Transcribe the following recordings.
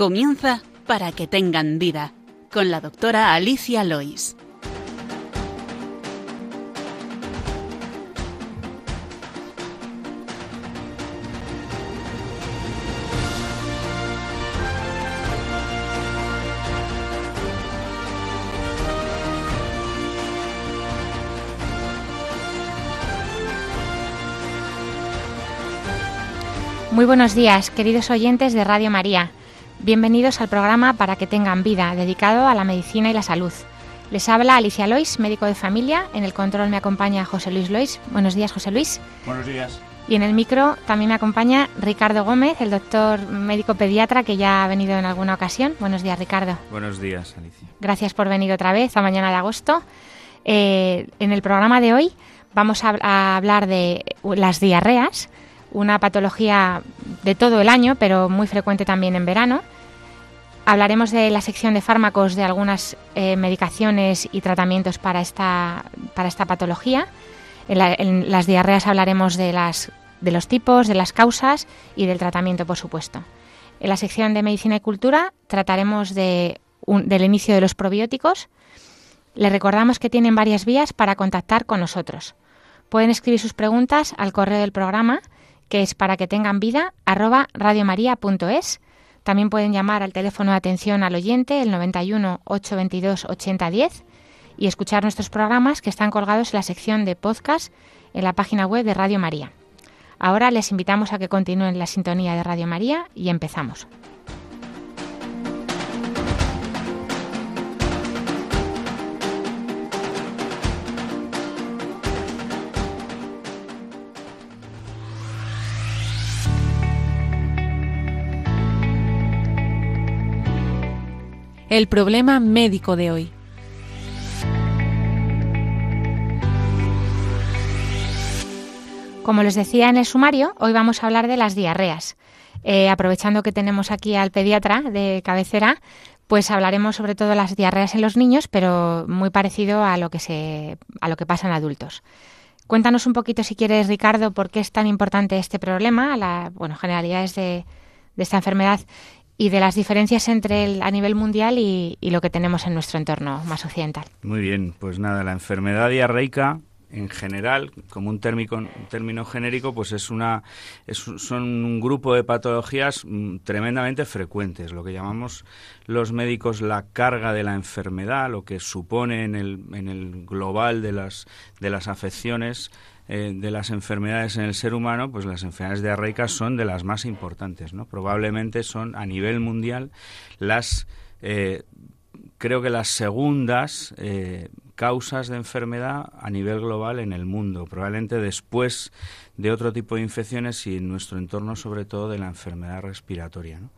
Comienza para que tengan vida con la doctora Alicia Lois. Muy buenos días, queridos oyentes de Radio María. Bienvenidos al programa Para que tengan vida, dedicado a la medicina y la salud. Les habla Alicia Lois, médico de familia. En el control me acompaña José Luis Lois. Buenos días, José Luis. Buenos días. Y en el micro también me acompaña Ricardo Gómez, el doctor médico pediatra que ya ha venido en alguna ocasión. Buenos días, Ricardo. Buenos días, Alicia. Gracias por venir otra vez a mañana de agosto. Eh, en el programa de hoy vamos a, a hablar de las diarreas una patología de todo el año, pero muy frecuente también en verano. Hablaremos de la sección de fármacos de algunas eh, medicaciones y tratamientos para esta, para esta patología. En, las diarreas hablaremos de, las, de los tipos, de las causas y del tratamiento, por supuesto. En la sección de medicina y cultura trataremos de del inicio de los probióticos. Les recordamos que tienen varias vías para contactar con nosotros. Pueden escribir sus preguntas al correo del programa que es para que tengan vida, arroba radiomaria.es. También pueden llamar al teléfono de atención al oyente, el 91 822 8010, y escuchar nuestros programas que están colgados en la sección de podcast en la página web de Radio María. Ahora les invitamos a que continúen la sintonía de Radio María y empezamos. El problema médico de hoy. Como les decía en el sumario, hoy vamos a hablar de las diarreas. Eh, aprovechando que tenemos aquí al pediatra de cabecera, pues hablaremos sobre todo de las diarreas en los niños, pero muy parecido a lo que se, a lo que pasa en adultos. Cuéntanos un poquito, si quieres, Ricardo, por qué es tan importante este problema, la, bueno, generalidades de, de esta enfermedad y de las diferencias entre el, a nivel mundial y, lo que tenemos en nuestro entorno más occidental. Muy bien, pues nada, la enfermedad diarreica en general, como un, térmico, término genérico, pues es una, es, son un grupo de patologías mm, tremendamente frecuentes, lo que llamamos los médicos la carga de la enfermedad, lo que supone en el, en el global de las, de las afecciones eh, de las enfermedades en el ser humano, pues las enfermedades diarreicas son de las más importantes, ¿no? Probablemente son a nivel mundial las, eh, creo que las segundas eh, causas de enfermedad a nivel global en el mundo, probablemente después de otro tipo de infecciones y en nuestro entorno sobre todo de la enfermedad respiratoria. ¿no?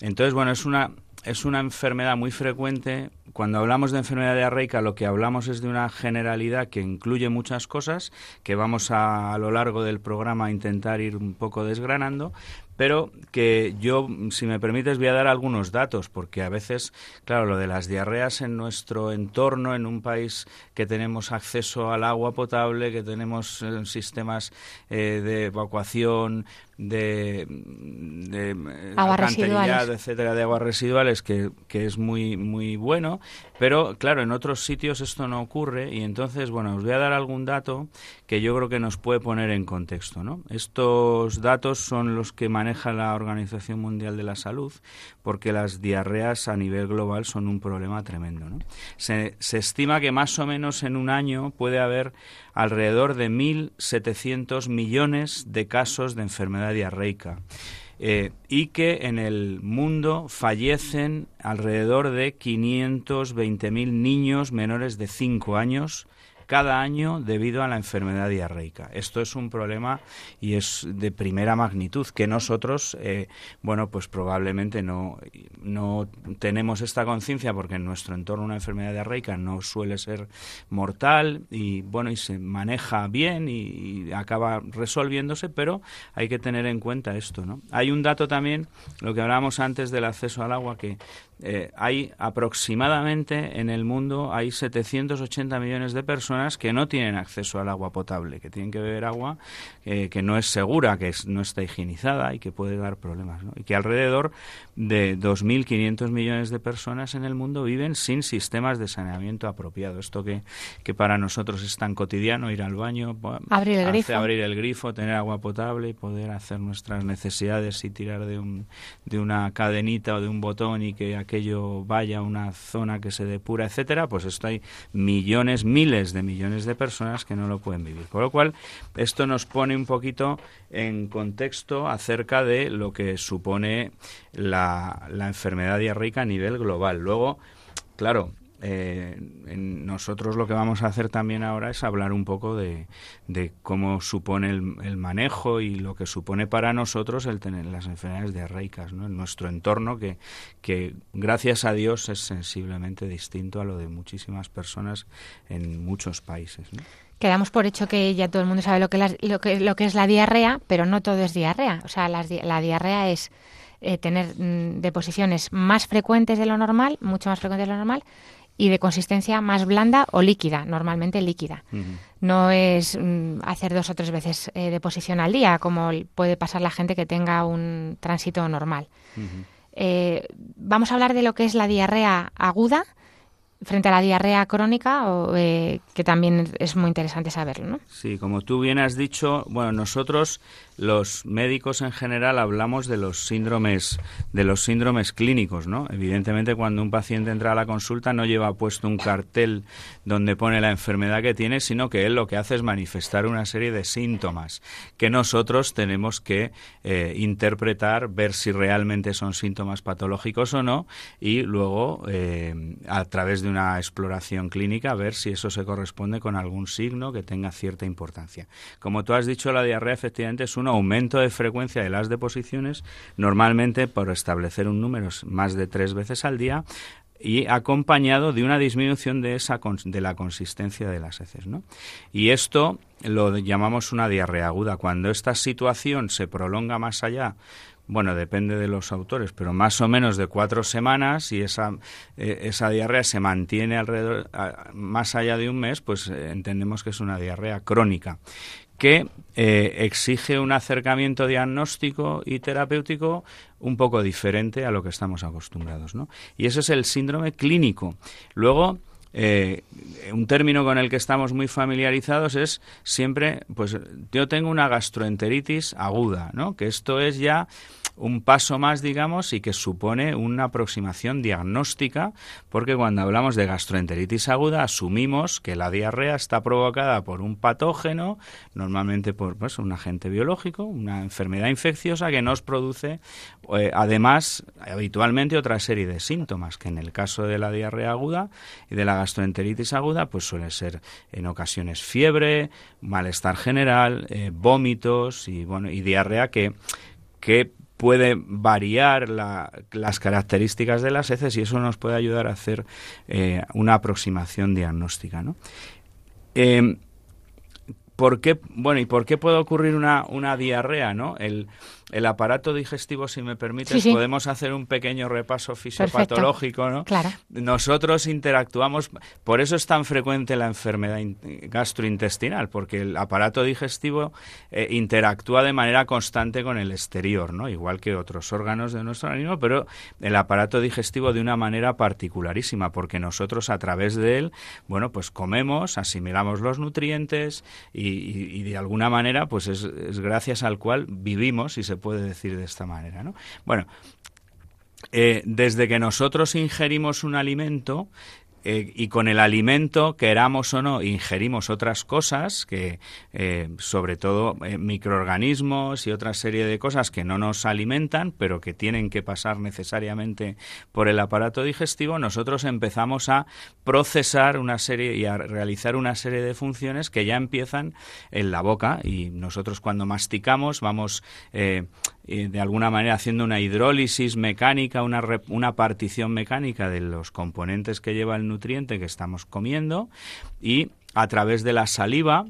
Entonces, bueno, es una es una enfermedad muy frecuente. Cuando hablamos de enfermedad diarreica, lo que hablamos es de una generalidad que incluye muchas cosas que vamos a, a lo largo del programa a intentar ir un poco desgranando, pero que yo, si me permites, voy a dar algunos datos, porque a veces, claro, lo de las diarreas en nuestro entorno, en un país que tenemos acceso al agua potable, que tenemos eh, sistemas eh, de evacuación, de, de eh, etcétera, de aguas residuales, que, que, es muy, muy bueno, pero claro, en otros sitios esto no ocurre y entonces, bueno, os voy a dar algún dato que yo creo que nos puede poner en contexto, ¿no? Estos datos son los que maneja la Organización Mundial de la Salud, porque las diarreas a nivel global son un problema tremendo, se estima que más o menos en un año puede haber alrededor de 1.700 millones de casos de enfermedad diarreica. Eh, y que en el mundo fallecen alrededor de 520.000 niños menores de 5 años cada año debido a la enfermedad diarreica. Esto es un problema y es de primera magnitud que nosotros, eh, bueno, pues probablemente no, no tenemos esta conciencia porque en nuestro entorno una enfermedad diarreica no suele ser mortal y bueno, y se maneja bien y, acaba resolviéndose, pero hay que tener en cuenta esto, ¿no? Hay un dato también, lo que hablábamos antes del acceso al agua, que eh, hay aproximadamente en el mundo hay 780 millones de personas que no tienen acceso al agua potable, que tienen que beber agua eh, que no es segura, que no está higienizada y que puede dar problemas. Y que alrededor de 2.500 millones de personas en el mundo viven sin sistemas de saneamiento apropiado. Esto que, que para nosotros es tan cotidiano, ir al baño, abrir el, grifo. abrir el grifo, tener agua potable y poder hacer nuestras necesidades y tirar de, un, de una cadenita o de un botón y que aquello vaya a una zona que se depura, etcétera, pues esto hay millones, miles de millones de personas que no lo pueden vivir. Con lo cual, esto nos pone un poquito en contexto acerca de lo que supone la, la enfermedad diarreica a nivel global. Luego, claro, eh, nosotros lo que vamos a hacer también ahora es hablar un poco de, cómo supone el, manejo y lo que supone para nosotros el tener las enfermedades diarreicas ¿no? en nuestro entorno, que, que gracias a Dios es sensiblemente distinto a lo de muchísimas personas en muchos países. Quedamos por hecho que ya todo el mundo sabe lo que es la diarrea, pero no todo es diarrea. O sea, la, la diarrea es eh, tener mm, deposiciones más frecuentes de lo normal, mucho más frecuentes de lo normal, y de consistencia más blanda o líquida, normalmente líquida. No es mm, hacer dos o tres veces eh, deposición al día, como puede pasar la gente que tenga un tránsito normal. Eh, vamos a hablar de lo que es la diarrea aguda frente a la diarrea crónica, o, eh, que también es muy interesante saberlo, ¿no? Sí, como tú bien has dicho, bueno, nosotros los médicos en general hablamos de los síndromes de los síndromes clínicos, ¿no? Evidentemente cuando un paciente entra a la consulta no lleva puesto un cartel donde pone la enfermedad que tiene, sino que él lo que hace es manifestar una serie de síntomas que nosotros tenemos que eh, interpretar, ver si realmente son síntomas patológicos o no y luego eh, a través de una exploración clínica ver si eso se corresponde con algún signo que tenga cierta importancia. Como tú has dicho, la diarrea efectivamente es aumento de frecuencia de las deposiciones, normalmente por establecer un número más de tres veces al día, y acompañado de una disminución de esa de la consistencia de las heces, ¿no? Y esto lo llamamos una diarrea aguda. Cuando esta situación se prolonga más allá, bueno, depende de los autores, pero más o menos de cuatro semanas y esa, eh, esa diarrea se mantiene alrededor más allá de un mes, pues eh, entendemos que es una diarrea crónica que eh, exige un acercamiento diagnóstico y terapéutico un poco diferente a lo que estamos acostumbrados. ¿no? Y ese es el síndrome clínico. Luego, eh, un término con el que estamos muy familiarizados es siempre, pues yo tengo una gastroenteritis aguda, ¿no? Que esto es ya un paso más, digamos, y que supone una aproximación diagnóstica, porque cuando hablamos de gastroenteritis aguda asumimos que la diarrea está provocada por un patógeno, normalmente por pues, un agente biológico, una enfermedad infecciosa que nos produce, eh, además, habitualmente otra serie de síntomas, que en el caso de la diarrea aguda y de la gastroenteritis aguda, pues suele ser en ocasiones fiebre, malestar general, eh, vómitos y, bueno, y diarrea que que puede variar las características de las heces y eso nos puede ayudar a hacer eh, una aproximación diagnóstica. ¿no? Eh, ¿por qué, bueno, ¿y por qué puede ocurrir una, diarrea? ¿no? El aparato digestivo, si me permites, podemos hacer un pequeño repaso fisiopatológico, ¿no? Claro. Nosotros interactuamos, por eso es tan frecuente la enfermedad gastrointestinal, porque el aparato digestivo eh, interactúa de manera constante con el exterior, ¿no? Igual que otros órganos de nuestro organismo, pero el aparato digestivo de una manera particularísima, porque nosotros a través de él, bueno, pues comemos, asimilamos los nutrientes y, de alguna manera, pues es, es gracias al cual vivimos y se puede decir de esta manera. ¿no? Bueno, eh, desde que nosotros ingerimos un alimento, eh, y con el alimento, queramos o no, ingerimos otras cosas, que eh, sobre todo eh, microorganismos y otra serie de cosas que no nos alimentan, pero que tienen que pasar necesariamente por el aparato digestivo, nosotros empezamos a procesar una serie y a realizar una serie de funciones que ya empiezan en la boca y nosotros cuando masticamos vamos de alguna manera haciendo una hidrólisis mecánica, una, una partición mecánica de los componentes que lleva el nutriente que estamos comiendo y a través de la saliva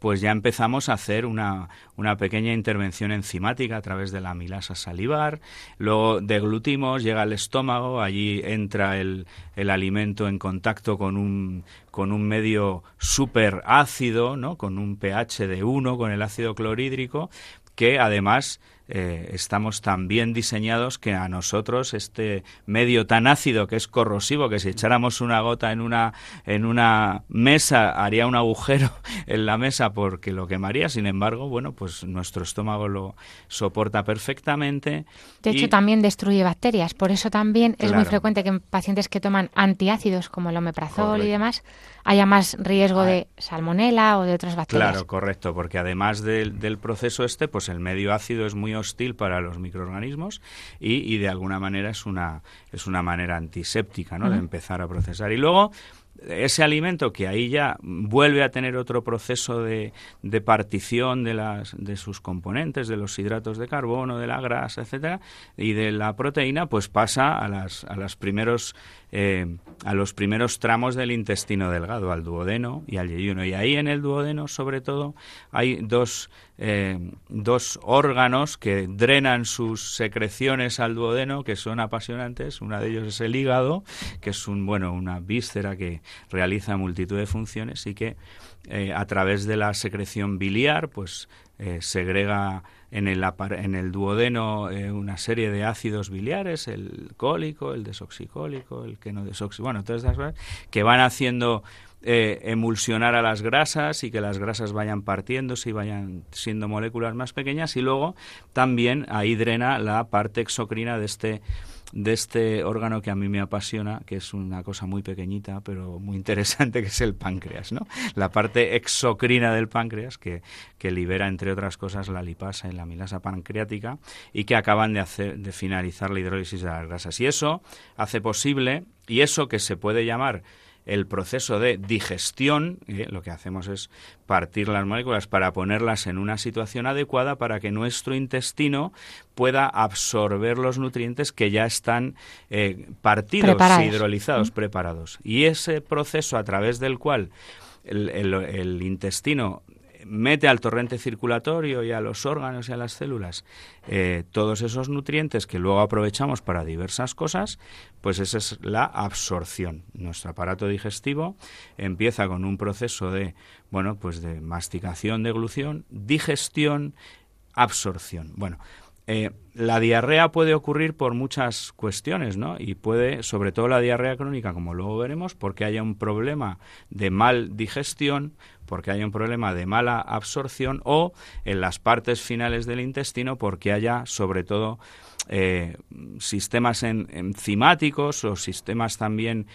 pues ya empezamos a hacer una, una pequeña intervención enzimática a través de la amilasa salivar, luego deglutimos, llega al estómago, allí entra el, el alimento en contacto con un, con un medio súper ácido, ¿no? con un pH de 1, con el ácido clorhídrico, que además eh, estamos tan bien diseñados que a nosotros este medio tan ácido que es corrosivo, que si echáramos una gota en una, en una mesa haría un agujero en la mesa porque lo quemaría, sin embargo, bueno, pues nuestro estómago lo soporta perfectamente. De hecho, también destruye bacterias, por eso también es muy frecuente que en pacientes que toman antiácidos como el omeprazol y demás, haya más riesgo de salmonela o de otras bacterias. Claro, correcto, porque además del, del proceso este, pues el medio ácido es muy hostil para los microorganismos y, y, de alguna manera es una, es una manera antiséptica ¿no? de empezar a procesar. Y luego ese alimento que ahí ya vuelve a tener otro proceso de, de, partición de, las, de sus componentes, de los hidratos de carbono, de la grasa, etcétera, y de la proteína, pues pasa a, las, a, las primeros, eh, a los primeros tramos del intestino delgado, al duodeno y al yeyuno. Y ahí en el duodeno, sobre todo, hay dos, eh, dos órganos que drenan sus secreciones al duodeno, que son apasionantes. Una de ellos es el hígado, que es un, bueno, una víscera que realiza multitud de funciones y que eh, a través de la secreción biliar pues eh, segrega en el, en el duodeno eh, una serie de ácidos biliares, el cólico, el desoxicólico, el que no desoxi, bueno, todas esas cosas que van haciendo emulsionar a las grasas y que las grasas vayan partiéndose y vayan siendo moléculas más pequeñas y luego también ahí drena la parte exocrina de este de este órgano que a mí me apasiona, que es una cosa muy pequeñita pero muy interesante, que es el páncreas, ¿no? La parte exocrina del páncreas que, que libera, entre otras cosas, la lipasa y la milasa pancreática y que acaban de, hacer, de finalizar la hidrólisis de las grasas. Y eso hace posible, y eso que se puede llamar el proceso de digestión, eh, lo que hacemos es partir las moléculas para ponerlas en una situación adecuada para que nuestro intestino pueda absorber los nutrientes que ya están eh, partidos, hidrolizados, preparados. Y ese proceso a través del cual el intestino mete al torrente circulatorio y a los órganos y a las células eh, todos esos nutrientes que luego aprovechamos para diversas cosas, pues esa es la absorción. Nuestro aparato digestivo empieza con un proceso de, bueno, pues de masticación, deglución, digestión, absorción. Bueno, eh, la diarrea puede ocurrir por muchas cuestiones, ¿no? Y puede, sobre todo la diarrea crónica, como luego veremos, porque haya un problema de mal digestión, porque haya un problema de mala absorción o en las partes finales del intestino porque haya sobre todo eh, sistemas enzimáticos o sistemas también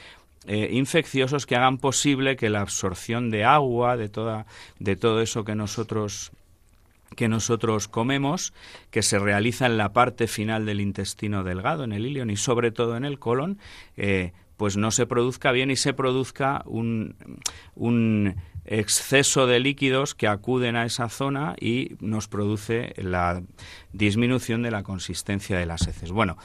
eh, infecciosos que hagan posible que la absorción de agua, de toda, de todo eso que nosotros que nosotros comemos, que se realiza en la parte final del intestino delgado, en el ilion y sobre todo en el colon, eh, pues no se produzca bien y se produzca un, un exceso de líquidos que acuden a esa zona y nos produce la disminución de la consistencia de las heces. Bueno,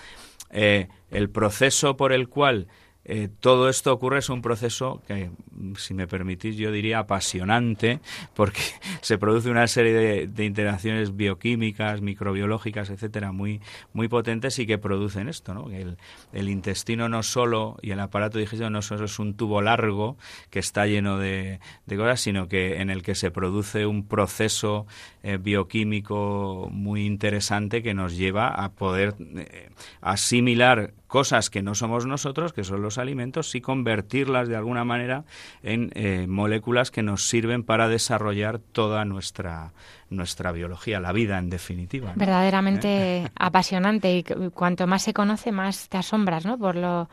eh, el proceso por el cual eh, todo esto ocurre es un proceso que, si me permitís, yo diría apasionante, porque se produce una serie de, interacciones bioquímicas, microbiológicas, etcétera, muy, muy potentes y que producen esto, ¿no? El, el intestino no solo y el aparato digestivo no solo es un tubo largo que está lleno de, de cosas, sino que en el que se produce un proceso eh, bioquímico muy interesante que nos lleva a poder eh, asimilar cosas que no somos nosotros, que son los alimentos, y convertirlas de alguna manera en eh, moléculas que nos sirven para desarrollar toda nuestra, nuestra biología, la vida en definitiva. Verdaderamente apasionante y cuanto más se conoce, más te asombras ¿no? por lo,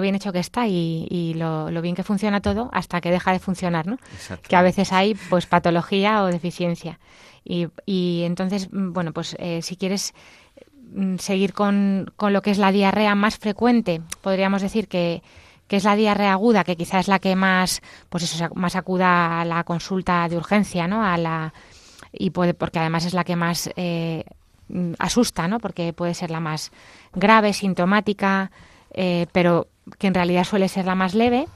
bien hecho que está y, lo, bien que funciona todo hasta que deja de funcionar, ¿no? Que a veces hay pues patología o deficiencia. Y, y entonces, bueno, pues eh, si quieres Mm, seguir con, con, lo que es la diarrea más frecuente, podríamos decir que, que, es la diarrea aguda, que quizás es la que más, pues eso, más acuda a la consulta de urgencia, ¿no? A la, y puede, porque además es la que más eh, mm, asusta, ¿no? Porque puede ser la más grave, sintomática, eh, pero que en realidad suele ser la más leve,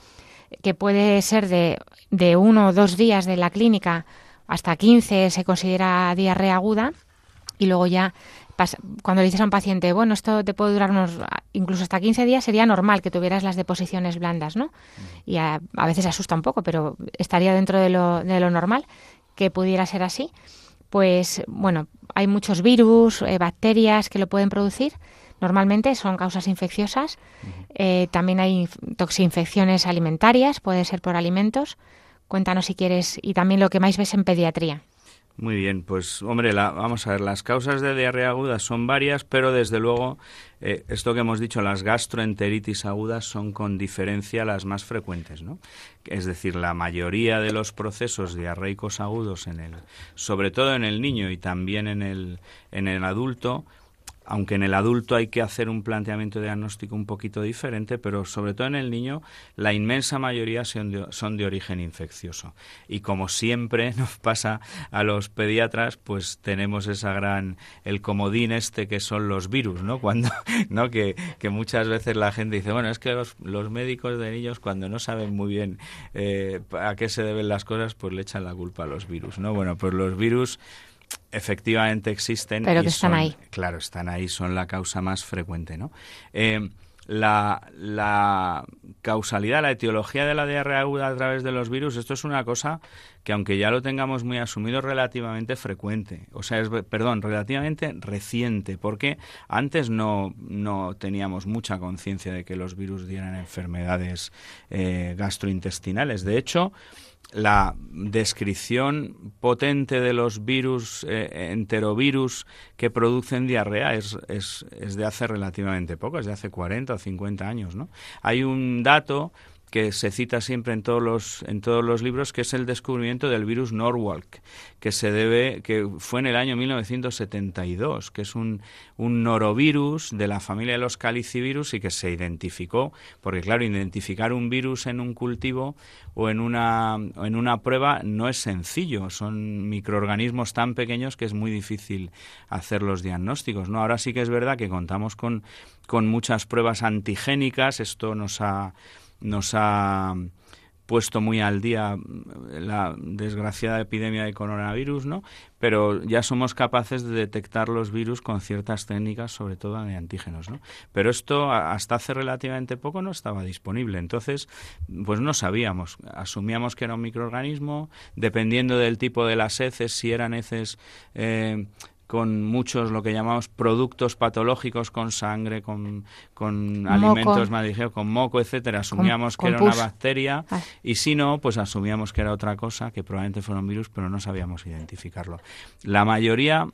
que puede ser de, de uno o dos días de la clínica hasta 15 se considera diarrea aguda y luego ya cuando le dices a un paciente, bueno, esto te puede durar unos, incluso hasta 15 días, sería normal que tuvieras las deposiciones blandas, ¿no? Y a, veces asusta un poco, pero estaría dentro de lo, de lo normal que pudiera ser así. Pues bueno, hay muchos virus, eh, bacterias que lo pueden producir. Normalmente son causas infecciosas. Eh, también hay toxinfecciones alimentarias, puede ser por alimentos. Cuéntanos si quieres, y también lo que más ves en pediatría. Muy bien, pues hombre, vamos a ver, las causas de diarrea aguda son varias, pero desde luego eh, esto que hemos dicho, las gastroenteritis agudas son con diferencia las más frecuentes, ¿no? Es decir, la mayoría de los procesos diarreicos agudos en el, sobre todo en el niño y también en el, en el adulto, aunque en el adulto hay que hacer un planteamiento diagnóstico un poquito diferente, pero sobre todo en el niño la inmensa mayoría son de, origen infeccioso. Y como siempre nos pasa a los pediatras, pues tenemos esa gran, el comodín este que son los virus, ¿no? Cuando, ¿no? Que, muchas veces la gente dice, bueno, es que los, médicos de niños cuando no saben muy bien eh, a qué se deben las cosas, pues le echan la culpa a los virus, ¿no? Bueno, pues los virus efectivamente existen. Pero que están ahí. Claro, están ahí, son la causa más frecuente, ¿no? Eh, la, la, causalidad, la etiología de la diarrea aguda a través de los virus, esto es una cosa que aunque ya lo tengamos muy asumido, es relativamente frecuente. O sea, es, perdón, relativamente reciente, porque antes no, no teníamos mucha conciencia de que los virus dieran enfermedades eh, gastrointestinales. De hecho, la descripción potente de los virus, eh, enterovirus que producen diarrea es, es, es, de hace relativamente poco, es de hace 40 o 50 años. ¿no? Hay un dato que se cita siempre en todos los en todos los libros que es el descubrimiento del virus Norwalk que se debe que fue en el año 1972 que es un, un norovirus de la familia de los calicivirus y que se identificó porque claro identificar un virus en un cultivo o en una en una prueba no es sencillo. Son microorganismos tan pequeños que es muy difícil hacer los diagnósticos no ahora sí que es verdad que contamos con con muchas pruebas antigénicas. Esto nos ha nos ha puesto muy al día la desgraciada epidemia de coronavirus, ¿no? Pero ya somos capaces de detectar los virus con ciertas técnicas, sobre todo de antígenos, ¿no? Pero esto hasta hace relativamente poco no estaba disponible. Entonces, pues no sabíamos. Asumíamos que era un microorganismo, dependiendo del tipo de las heces, si eran heces eh, con muchos lo que llamamos productos patológicos con sangre, con, con alimentos mal con moco, etcétera, asumíamos que era una bacteria y si no, pues asumíamos que era otra cosa, que probablemente fuera un virus, pero no sabíamos identificarlo. La mayoría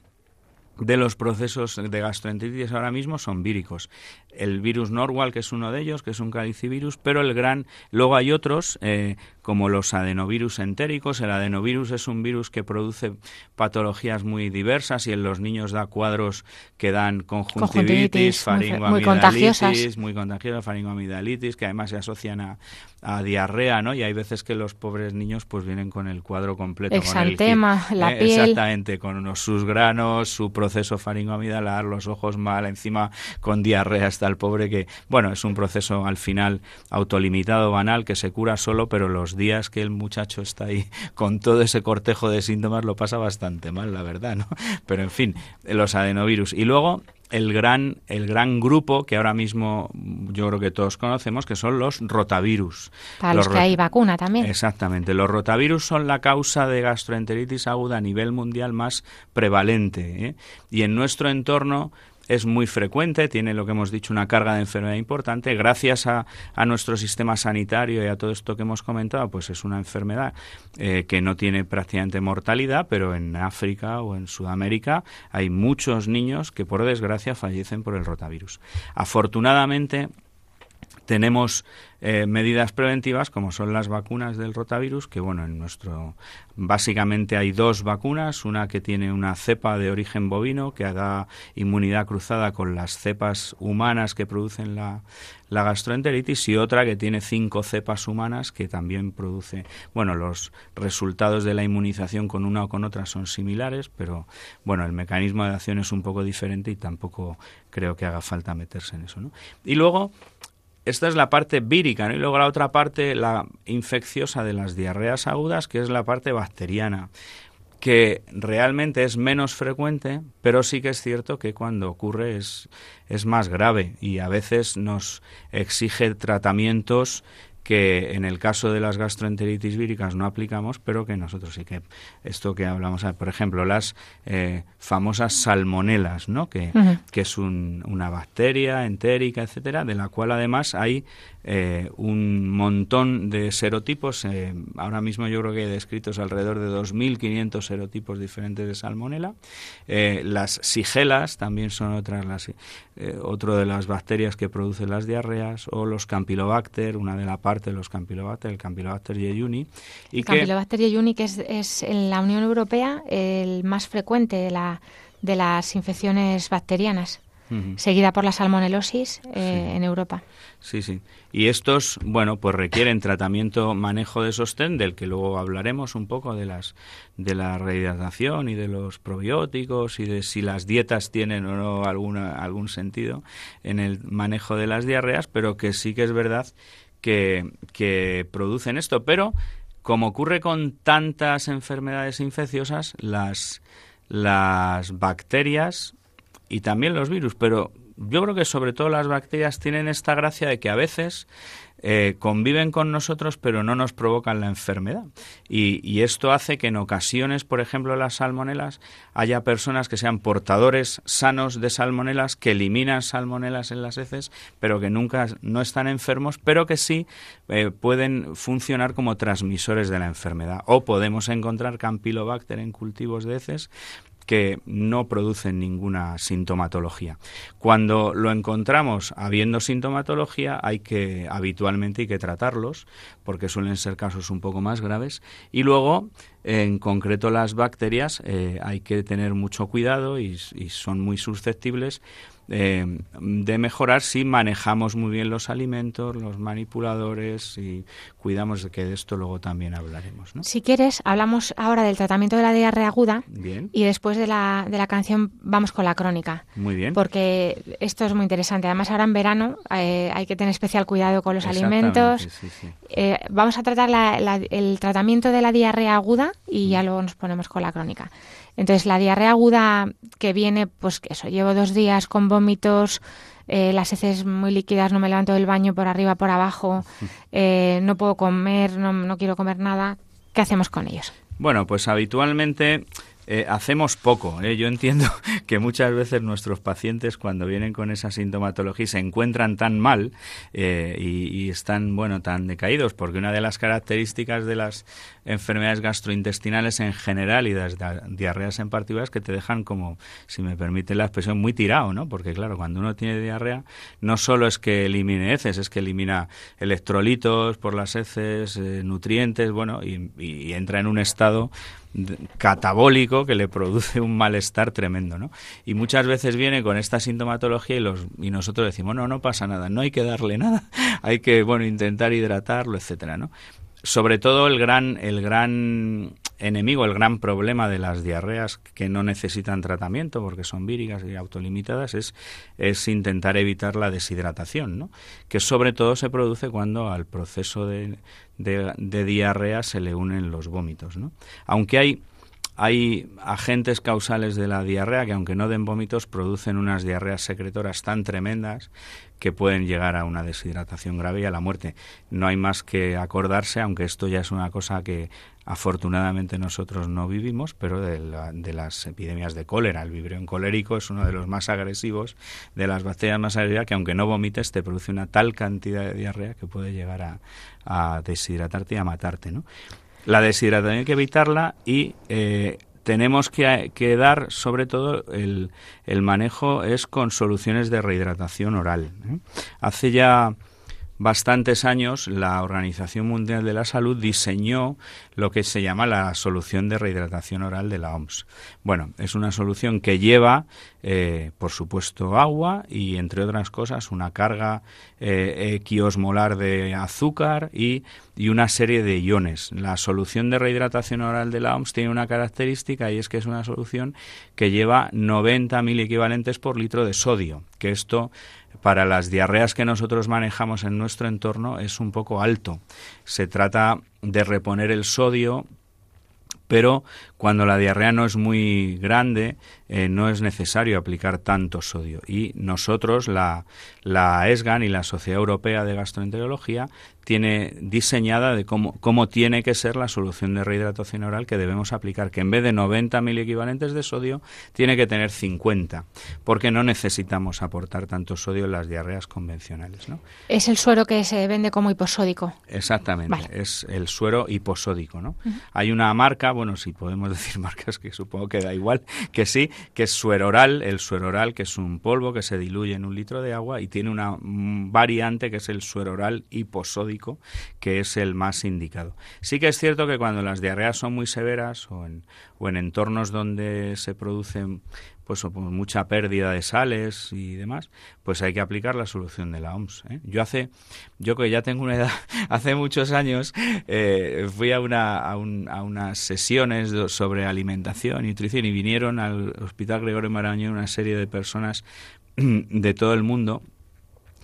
de los procesos de gastroenteritis ahora mismo son víricos. El virus Norwal, que es uno de ellos, que es un calicivirus, pero el gran... Luego hay otros, eh, como los adenovirus entéricos. El adenovirus es un virus que produce patologías muy diversas y en los niños da cuadros que dan conjuntivitis, faringoamidalitis, muy, contagiosas, muy contagiosas, faringoamidalitis, que además se asocian a, a, diarrea, ¿no? Y hay veces que los pobres niños pues vienen con el cuadro completo. Exantema, con la eh, piel. Exactamente, con unos, sus granos, su proceso faringoamidalar, los ojos mal, encima con diarrea está el pobre que, bueno, es un proceso al final autolimitado, banal, que se cura solo, pero los días que el muchacho está ahí con todo ese cortejo de síntomas lo pasa bastante mal, la verdad, ¿no? Pero en fin, los adenovirus. Y luego el gran, el gran grupo que ahora mismo yo creo que todos conocemos, que son los rotavirus. Para los, que hay vacuna también. Exactamente. Los rotavirus son la causa de gastroenteritis aguda a nivel mundial más prevalente. ¿eh? Y en nuestro entorno es muy frecuente, tiene lo que hemos dicho una carga de enfermedad importante. Gracias a, nuestro sistema sanitario y a todo esto que hemos comentado, pues es una enfermedad eh, que no tiene prácticamente mortalidad, pero en África o en Sudamérica hay muchos niños que por desgracia fallecen por el rotavirus. Afortunadamente, tenemos eh, medidas preventivas como son las vacunas del rotavirus, que bueno, en nuestro básicamente hay dos vacunas, una que tiene una cepa de origen bovino que da inmunidad cruzada con las cepas humanas que producen la, la gastroenteritis y otra que tiene cinco cepas humanas que también produce, bueno, los resultados de la inmunización con una o con otra son similares, pero bueno, el mecanismo de acción es un poco diferente y tampoco creo que haga falta meterse en eso, ¿no? Y luego esta es la parte vírica, ¿no? Y luego la otra parte, la infecciosa de las diarreas agudas, que es la parte bacteriana. que realmente es menos frecuente, pero sí que es cierto que cuando ocurre es, es más grave y a veces nos exige tratamientos que en el caso de las gastroenteritis víricas no aplicamos, pero que nosotros sí que esto que hablamos, por ejemplo, las eh, famosas salmonelas, ¿no? Que, que es una bacteria entérica, etcétera, de la cual además hay eh, un montón de serotipos. Eh, ahora mismo yo creo que hay descritos alrededor de 2.500 serotipos diferentes de salmonela. Eh, las sigelas también son otras las, otro de las bacterias que producen las diarreas o los campylobacter, una de la parte de los campylobacter, el campylobacter yeyuni. Y el campylobacter yeyuni que es, es en la Unión Europea el más frecuente de, la, de las infecciones bacterianas seguida por la salmonelosis eh, en Europa. Sí, sí. Y estos, bueno, pues requieren tratamiento, manejo de sostén, del que luego hablaremos un poco de las de la rehidratación y de los probióticos y de si las dietas tienen o no alguna, algún sentido en el manejo de las diarreas, pero que sí que es verdad que, que producen esto. Pero, como ocurre con tantas enfermedades infecciosas, las, las bacterias y también los virus, pero yo creo que sobre todo las bacterias tienen esta gracia de que a veces eh, conviven con nosotros pero no nos provocan la enfermedad. Y, esto hace que en ocasiones, por ejemplo, las salmonelas, haya personas que sean portadores sanos de salmonelas, que eliminan salmonelas en las heces, pero que nunca no están enfermos, pero que sí eh, pueden funcionar como transmisores de la enfermedad. O podemos encontrar Campylobacter en cultivos de heces que no producen ninguna sintomatología. Cuando lo encontramos habiendo sintomatología, hay que habitualmente hay que tratarlos porque suelen ser casos un poco más graves y luego en concreto las bacterias eh, hay que tener mucho cuidado y, y son muy susceptibles eh, de mejorar si manejamos muy bien los alimentos, los manipuladores y cuidamos de que de esto luego también hablaremos. Si quieres, hablamos ahora del tratamiento de la diarrea aguda y después de la, de la canción vamos con la crónica. Muy bien. Porque esto es muy interesante. Además, ahora en verano eh, hay que tener especial cuidado con los alimentos. Eh, vamos a tratar el tratamiento de la diarrea aguda y ya luego nos ponemos con la crónica. Entonces, la diarrea aguda que viene, pues eso, llevo dos días con vómitos, eh, las heces muy líquidas, no me levanto del baño por arriba, por abajo, eh, no puedo comer, no, no quiero comer nada. ¿Qué hacemos con ellos? Bueno, pues habitualmente eh, hacemos poco. ¿eh? Yo entiendo que muchas veces nuestros pacientes cuando vienen con esa sintomatología se encuentran tan mal eh, y, están bueno tan decaídos porque una de las características de las enfermedades gastrointestinales en general y de las diarreas en particular es que te dejan como, si me permite la expresión, muy tirado, ¿no? Porque claro, cuando uno tiene diarrea no solo es que elimine heces, es que elimina electrolitos por las heces, nutrientes, bueno, y entra en un estado catabólico que le produce un malestar tremendo, ¿no? Y muchas veces viene con esta sintomatología y, los, y nosotros decimos, no, no pasa nada, no hay que darle nada, hay que, bueno, intentar hidratarlo, etcétera, ¿no? Sobre todo el gran, el gran enemigo, el gran problema de las diarreas que no necesitan tratamiento porque son víricas y autolimitadas es, es intentar evitar la deshidratación, ¿no? que sobre todo se produce cuando al proceso de, de, diarrea se le unen los vómitos. ¿no? Aunque hay hay agentes causales de la diarrea que, aunque no den vómitos, producen unas diarreas secretoras tan tremendas que pueden llegar a una deshidratación grave y a la muerte. No hay más que acordarse, aunque esto ya es una cosa que afortunadamente nosotros no vivimos, pero de, las epidemias de cólera. El vibrio colérico es uno de los más agresivos, de las bacterias más agresivas, que aunque no vomites te produce una tal cantidad de diarrea que puede llegar a, a deshidratarte y a matarte. ¿no? La deshidratación hay que evitarla y eh, tenemos que, dar, sobre todo, el, el, manejo es con soluciones de rehidratación oral. ¿eh? Hace ya bastantes años la Organización Mundial de la Salud diseñó lo que se llama la solución de rehidratación oral de la OMS. Bueno, es una solución que lleva, eh, por supuesto, agua y, entre otras cosas, una carga eh, de azúcar y, y, una serie de iones. La solución de rehidratación oral de la OMS tiene una característica y es que es una solución que lleva 90 mil equivalentes por litro de sodio, que esto para las diarreas que nosotros manejamos en nuestro entorno es un poco alto. Se trata de reponer el sodio pero cuando la diarrea no es muy grande, eh, no es necesario aplicar tanto sodio. Y nosotros, la, la ESGAN y la Sociedad Europea de Gastroenterología, tiene diseñada de cómo, cómo tiene que ser la solución de rehidratación oral que debemos aplicar, que en vez de 90 equivalentes de sodio, tiene que tener 50, porque no necesitamos aportar tanto sodio en las diarreas convencionales. ¿no? Es el suero que se vende como hiposódico. Exactamente, es el suero hiposódico. ¿no? Hay una marca, bueno, si podemos decir marcas, que supongo que da igual, que sí, que es suero oral, el suero oral, que es un polvo que se diluye en un litro de agua y tiene una variante que es el suero oral hiposódico que es el más indicado. Sí que es cierto que cuando las diarreas son muy severas o en, o en entornos donde se producen pues, pues, mucha pérdida de sales y demás, pues hay que aplicar la solución de la OMS. ¿eh? Yo hace, yo que ya tengo una edad, hace muchos años eh, fui a, una, a, a, unas sesiones sobre alimentación y nutrición y vinieron al Hospital Gregorio Marañón una serie de personas de todo el mundo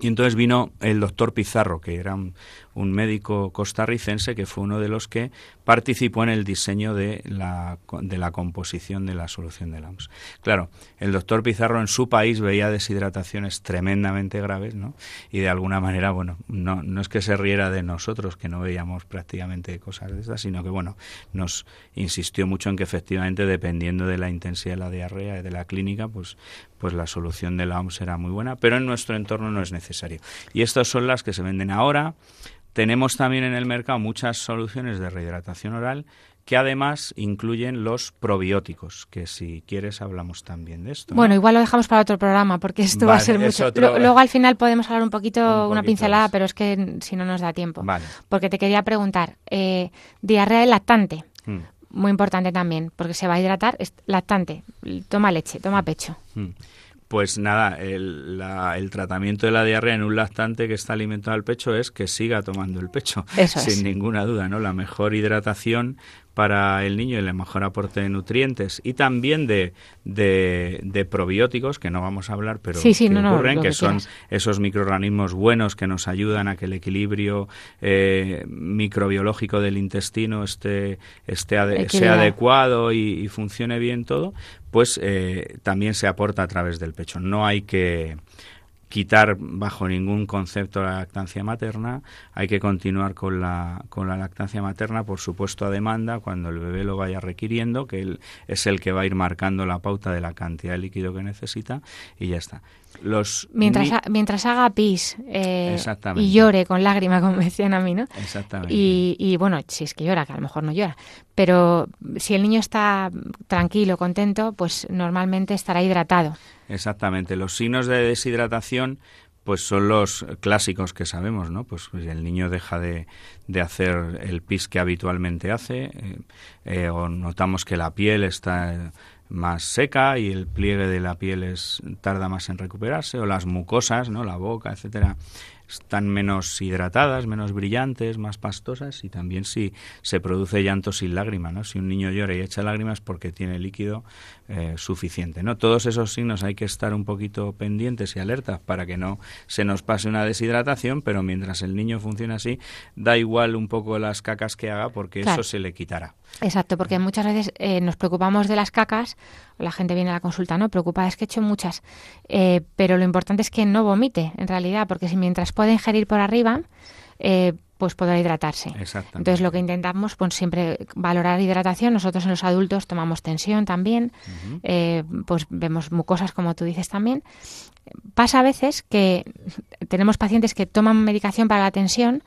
y entonces vino el doctor Pizarro, que era un, un médico costarricense que fue uno de los que participó en el diseño de la, de la composición de la solución de OMS. Claro, el doctor Pizarro en su país veía deshidrataciones tremendamente graves, ¿no? Y de alguna manera, bueno, no, no es que se riera de nosotros, que no veíamos prácticamente cosas de esas, sino que, bueno, nos insistió mucho en que efectivamente, dependiendo de la intensidad de la diarrea y de la clínica, pues, pues la solución de la OMS era muy buena, pero en nuestro entorno no es necesario. Y estas son las que se venden ahora. Tenemos también en el mercado muchas soluciones de rehidratación oral que además incluyen los probióticos, que si quieres hablamos también de esto. Bueno, igual lo dejamos para otro programa, porque esto va a ser mucho. Luego al final podemos hablar un poquito, una pincelada, pero es que si no nos da tiempo. Vale. Porque te quería preguntar, eh, diarrea lactante, mm. muy importante también, porque se va a hidratar, es lactante, toma leche, toma pecho. Mm. Pues nada, el, el, tratamiento de la diarrea en un lactante que está alimentado al pecho es que siga tomando el pecho, sin ninguna duda, ¿no? La mejor hidratación para el niño y el mejor aporte de nutrientes y también de, de, probióticos, que no vamos a hablar, pero que ocurren, que, son esos microorganismos buenos que nos ayudan a que el equilibrio eh, microbiológico del intestino esté, esté sea adecuado y, funcione bien todo, pues eh, también se aporta a través del pecho. No hay que quitar bajo ningún concepto la lactancia materna, hay que continuar con la, con la lactancia materna, por supuesto a demanda, cuando el bebé lo vaya requiriendo, que él es el que va a ir marcando la pauta de la cantidad de líquido que necesita y ya está. Los mientras, mientras haga pis eh, y llore con lágrima, como decían a mí, ¿no? Exactamente. Y, y, bueno, si es que llora, que a lo mejor no llora, pero si el niño está tranquilo, contento, pues normalmente estará hidratado. Exactamente. Los signos de deshidratación pues son los clásicos que sabemos, ¿no? Pues, el niño deja de, de, hacer el pis que habitualmente hace, eh, eh, o notamos que la piel está más seca y el pliegue de la piel es, tarda más en recuperarse, o las mucosas, ¿no? La boca, etcétera, están menos hidratadas, menos brillantes, más pastosas y también si se produce llanto sin lágrima, ¿no? Si un niño llora y echa lágrimas porque tiene líquido eh, suficiente, ¿no? Todos esos signos hay que estar un poquito pendientes y alertas para que no se nos pase una deshidratación, pero mientras el niño funcione así, da igual un poco las cacas que haga porque eso se le quitará. Exacto, porque muchas veces eh, nos preocupamos de las cacas, la gente viene a la consulta, no, preocupada es que he hecho muchas, eh, pero lo importante es que no vomite, en realidad, porque si mientras puede ingerir por arriba, eh, pues podrá hidratarse. Entonces lo que intentamos, pues siempre valorar hidratación. Nosotros en los adultos tomamos tensión también, pues vemos mucosas como tú dices también. Pasa a veces que tenemos pacientes que toman medicación para la tensión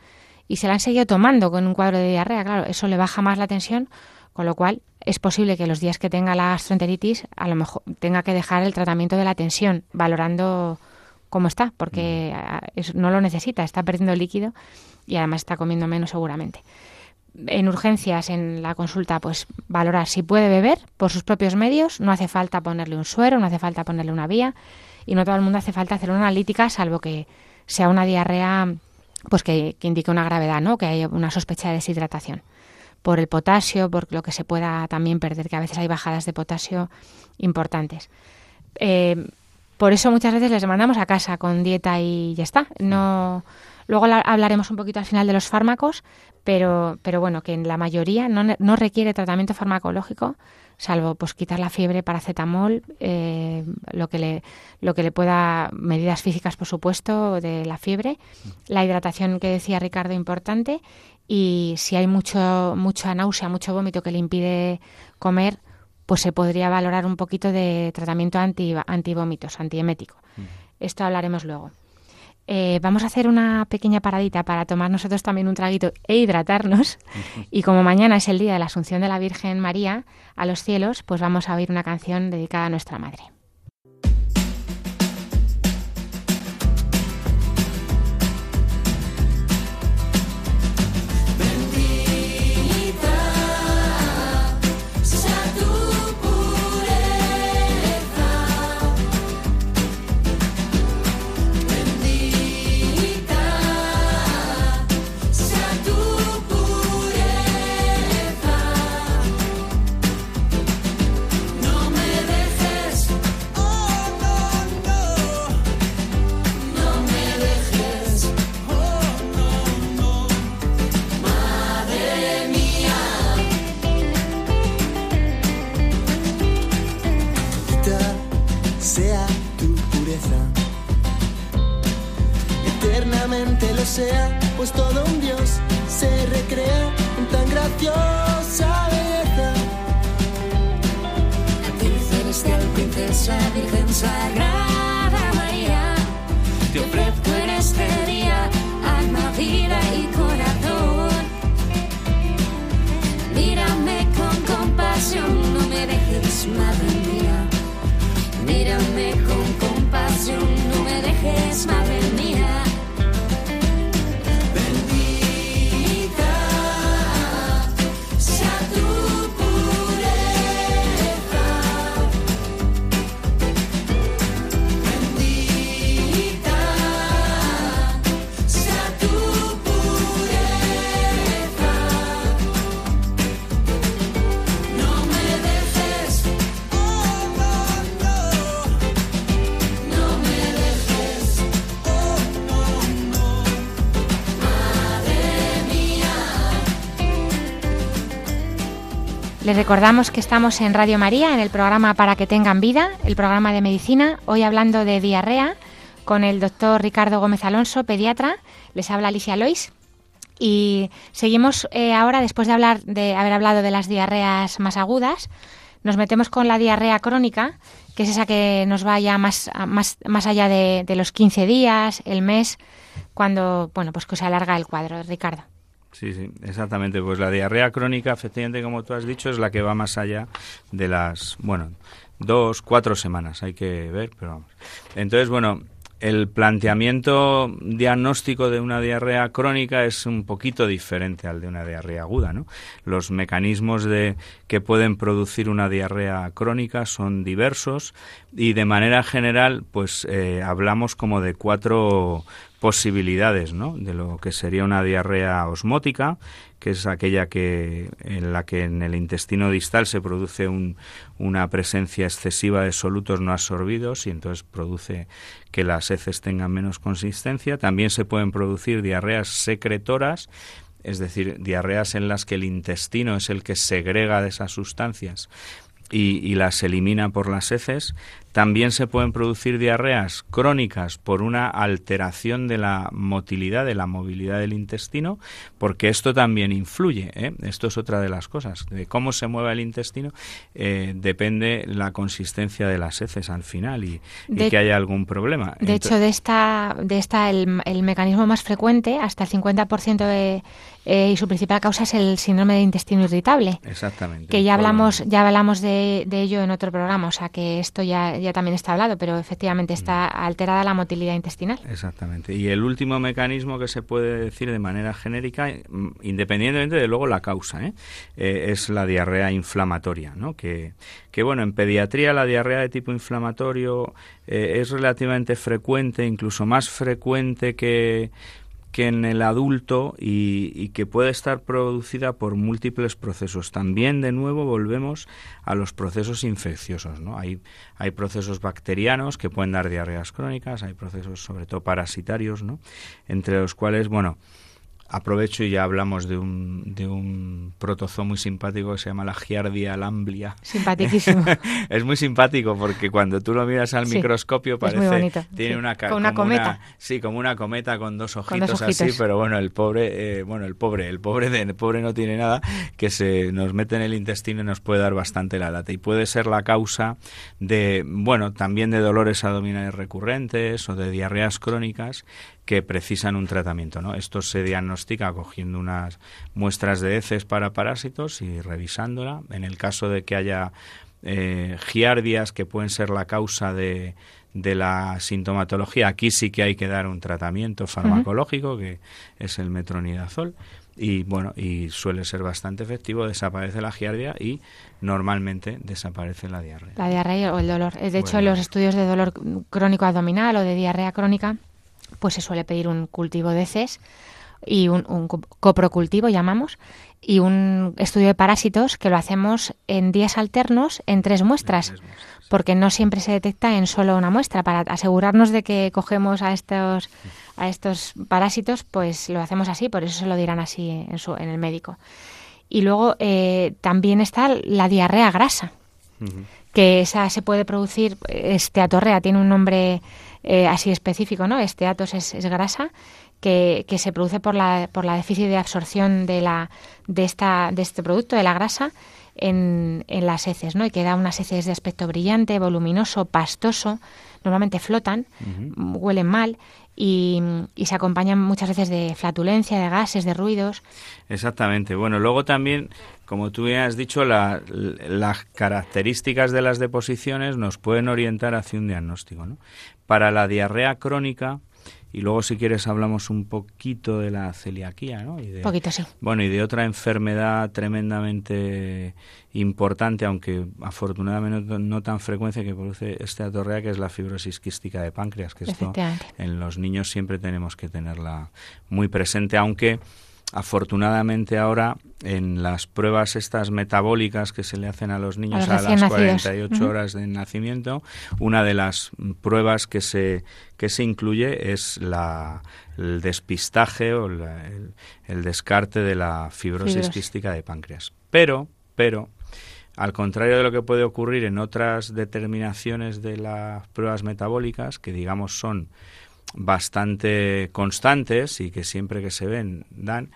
y se la han seguido tomando con un cuadro de diarrea. Claro, eso le baja más la tensión, con lo cual es posible que los días que tenga la gastroenteritis a lo mejor tenga que dejar el tratamiento de la tensión, valorando cómo está, porque mm. no lo necesita, está perdiendo líquido y además está comiendo menos seguramente. En urgencias, en la consulta, pues valorar si puede beber por sus propios medios, no hace falta ponerle un suero, no hace falta ponerle una vía y no todo el mundo hace falta hacer una analítica, salvo que sea una diarrea pues que, indique una gravedad, ¿no? Que hay una sospecha de deshidratación por el potasio, por lo que se pueda también perder, que a veces hay bajadas de potasio importantes. Eh, por eso muchas veces les mandamos a casa con dieta y ya está. No, Luego hablaremos un poquito al final de los fármacos, pero, pero bueno, que en la mayoría no requiere tratamiento farmacológico, salvo pues quitar la fiebre, paracetamol, eh, lo que le lo que le pueda medidas físicas por supuesto de la fiebre, la hidratación que decía Ricardo importante y si hay mucho mucha náusea, mucho vómito que le impide comer, pues se podría valorar un poquito de tratamiento anti antivómitos, antiemético. Esto hablaremos luego. Eh, vamos a hacer una pequeña paradita para tomar nosotros también un traguito e hidratarnos. Y como mañana es el día de la Asunción de la Virgen María a los cielos, pues vamos a oír una canción dedicada a nuestra Madre. lo sea, pues todo un dios se recrea en tan graciosa belleza. A ti celestial princesa, virgen sagrada María, te ofrezco en este día alma, vida y corazón. Mírame con compasión, no me dejes, madre mía. Mírame con compasión, no me dejes, madre mía. Les recordamos que estamos en Radio María, en el programa Para que tengan vida, el programa de medicina, hoy hablando de diarrea con el doctor Ricardo Gómez Alonso, pediatra. Les habla Alicia Lois. Y seguimos eh, ahora, después de, hablar, de haber hablado de las diarreas más agudas, nos metemos con la diarrea crónica, que es esa que nos vaya más, más, más allá de, de los 15 días, el mes, cuando bueno, pues que se alarga el cuadro. Ricardo. Sí, sí, exactamente. Pues la diarrea crónica, efectivamente, como tú has dicho, es la que va más allá de las, bueno, dos, cuatro semanas, hay que ver, pero vamos. Entonces, bueno, el planteamiento diagnóstico de una diarrea crónica es un poquito diferente al de una diarrea aguda, ¿no? Los mecanismos de que pueden producir una diarrea crónica son diversos y de manera general, pues eh, hablamos como de cuatro posibilidades ¿no? de lo que sería una diarrea osmótica, que es aquella que en la que en el intestino distal se produce una presencia excesiva de solutos no absorbidos y entonces produce que las heces tengan menos consistencia. También se pueden producir diarreas secretoras, es decir, diarreas en las que el intestino es el que segrega de esas sustancias y, y, las elimina por las heces. También se pueden producir diarreas crónicas por una alteración de la motilidad, de la movilidad del intestino, porque esto también influye. ¿eh? Esto es otra de las cosas. De cómo se mueve el intestino eh, depende la consistencia de las heces al final y, que haya algún problema. De hecho, de esta, de esta el, el mecanismo más frecuente, hasta el 50% de, eh, y su principal causa es el síndrome de intestino irritable. Exactamente. Que ya hablamos, ya hablamos de, de ello en otro programa, o sea que esto ya ya también está hablado, pero efectivamente está mm. alterada la motilidad intestinal. Exactamente. Y el último mecanismo que se puede decir de manera genérica, mm, independientemente de luego la causa, ¿eh? Eh, es la diarrea inflamatoria, ¿no? Que, que, bueno, en pediatría la diarrea de tipo inflamatorio eh, es relativamente frecuente, incluso más frecuente que que en el adulto y, que puede estar producida por múltiples procesos. También, de nuevo, volvemos a los procesos infecciosos. ¿no? Hay, hay procesos bacterianos que pueden dar diarreas crónicas, hay procesos sobre todo parasitarios, ¿no? entre los cuales, bueno, Aprovecho y ya hablamos de un, de un protozoo muy simpático que se llama la Giardia lamblia. Simpaticísimo. es muy simpático porque cuando tú lo miras al microscopio parece tiene una, una cometa. sí, como una cometa con dos ojitos, así, pero bueno, el pobre, eh, bueno, el pobre, el pobre de, el pobre no tiene nada que se nos mete en el intestino y nos puede dar bastante la lata y puede ser la causa de, bueno, también de dolores abdominales recurrentes o de diarreas crónicas que precisan un tratamiento. ¿no? Esto se diagnostica cogiendo unas muestras de heces para parásitos y revisándola. En el caso de que haya eh, giardias que pueden ser la causa de, de la sintomatología, aquí sí que hay que dar un tratamiento farmacológico, que es el metronidazol y bueno y suele ser bastante efectivo desaparece la giardia y normalmente desaparece la diarrea la diarrea o el dolor de hecho los estudios de dolor crónico abdominal o de diarrea crónica pues se suele pedir un cultivo de CES y un, coprocultivo, llamamos, y un estudio de parásitos que lo hacemos en días alternos en tres muestras, porque no siempre se detecta en solo una muestra. Para asegurarnos de que cogemos a estos, a estos parásitos, pues lo hacemos así, por eso se lo dirán así en, su, en el médico. Y luego eh, también está la diarrea grasa, que esa se puede producir, esteatorrea, tiene un nombre eh, así específico, ¿no? Esteatos es, es grasa que, que, se produce por la, por la déficit de absorción de, la, de, esta, de este producto, de la grasa, en, en las heces, ¿no? Y que da unas heces de aspecto brillante, voluminoso, pastoso, normalmente flotan, huelen mal y, y, se acompañan muchas veces de flatulencia, de gases, de ruidos. Exactamente. Bueno, luego también, como tú ya has dicho, la, las características de las deposiciones nos pueden orientar hacia un diagnóstico. ¿no? Para la diarrea crónica, y luego si quieres hablamos un poquito de la celiaquía, ¿no? Y de, poquito, sí. Bueno, y de otra enfermedad tremendamente importante, aunque afortunadamente no, tan frecuente que produce esta atorrea, que es la fibrosis quística de páncreas, que esto en los niños siempre tenemos que tenerla muy presente, aunque afortunadamente ahora en las pruebas estas metabólicas que se le hacen a los niños a, las 48 horas de nacimiento, una de las pruebas que se que se incluye es la, el despistaje o el, descarte de la fibrosis. quística de páncreas. Pero, pero al contrario de lo que puede ocurrir en otras determinaciones de las pruebas metabólicas, que digamos son bastante constantes y que siempre que se ven dan.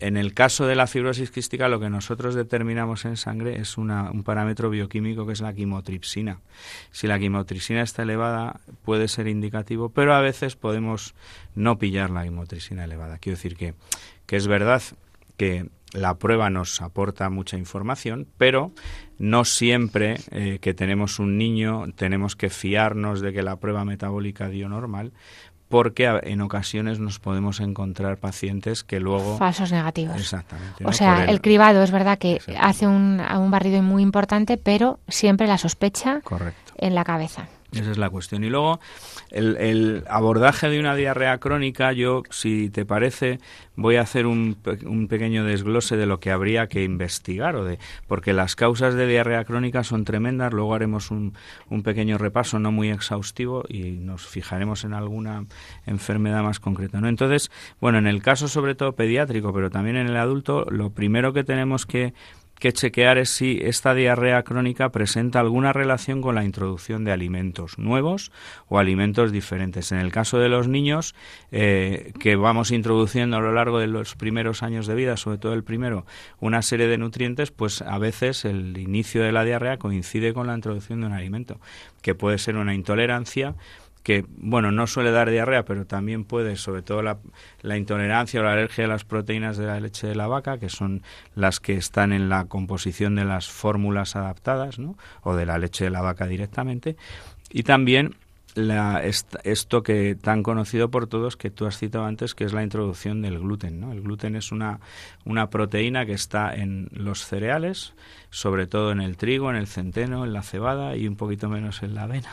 En el caso de la fibrosis quística, lo que nosotros determinamos en sangre es una, un parámetro bioquímico que es la quimotripsina. Si la quimotripsina está elevada, puede ser indicativo, pero a veces podemos no pillar la quimotripsina elevada. Quiero decir que, que es verdad que la prueba nos aporta mucha información, pero no siempre eh, que tenemos un niño tenemos que fiarnos de que la prueba metabólica dio normal, porque en ocasiones nos podemos encontrar pacientes que luego... Falsos negativos. Exactamente. O sea, el... cribado es verdad que hace un, un barrido muy importante, pero siempre la sospecha en la cabeza. Esa es la cuestión. Y luego, el, abordaje de una diarrea crónica, yo, si te parece, voy a hacer un, un, pequeño desglose de lo que habría que investigar, o de, porque las causas de diarrea crónica son tremendas. Luego haremos un, un pequeño repaso, no muy exhaustivo, y nos fijaremos en alguna enfermedad más concreta. ¿no? Entonces, bueno, en el caso sobre todo pediátrico, pero también en el adulto, lo primero que tenemos que que chequear es si esta diarrea crónica presenta alguna relación con la introducción de alimentos nuevos o alimentos diferentes. En el caso de los niños eh, que vamos introduciendo a lo largo de los primeros años de vida, sobre todo el primero, una serie de nutrientes, pues a veces el inicio de la diarrea coincide con la introducción de un alimento, que puede ser una intolerancia que, bueno, no suele dar diarrea, pero también puede, sobre todo la, la, intolerancia o la alergia a las proteínas de la leche de la vaca, que son las que están en la composición de las fórmulas adaptadas, ¿no? O de la leche de la vaca directamente. Y también la, esto que tan conocido por todos que tú has citado antes, que es la introducción del gluten. El gluten es una, una proteína que está en los cereales, sobre todo en el trigo, en el centeno, en la cebada y un poquito menos en la avena.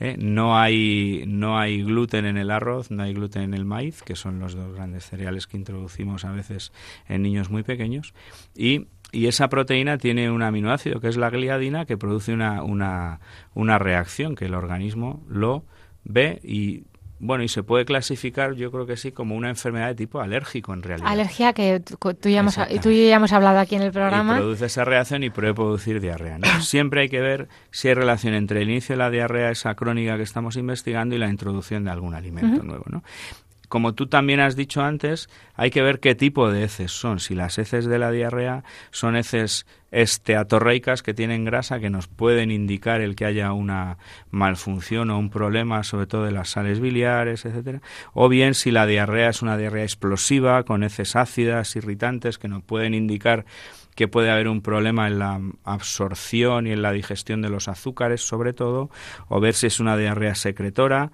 ¿eh? No, hay, no hay gluten en el arroz, no hay gluten en el maíz, que son los dos grandes cereales que introducimos a veces en niños muy pequeños. Y y esa proteína tiene un aminoácido que es la gliadina que produce una, una, una reacción que el organismo lo ve y bueno, y se puede clasificar, yo creo que sí, como una enfermedad de tipo alérgico en realidad. Alergia que tú, y yo ya hemos hablado aquí en el programa. Y produce esa reacción y puede producir diarrea. Siempre hay que ver si hay relación entre el inicio de la diarrea, esa crónica que estamos investigando, y la introducción de algún alimento nuevo. ¿no? Como tú también has dicho antes, hay que ver qué tipo de heces son. Si las heces de la diarrea son heces esteatorreicas que tienen grasa que nos pueden indicar el que haya una malfunción o un problema, sobre todo de las sales biliares, etcétera, o bien si la diarrea es una diarrea explosiva con heces ácidas, irritantes que nos pueden indicar que puede haber un problema en la absorción y en la digestión de los azúcares, sobre todo, o ver si es una diarrea secretora,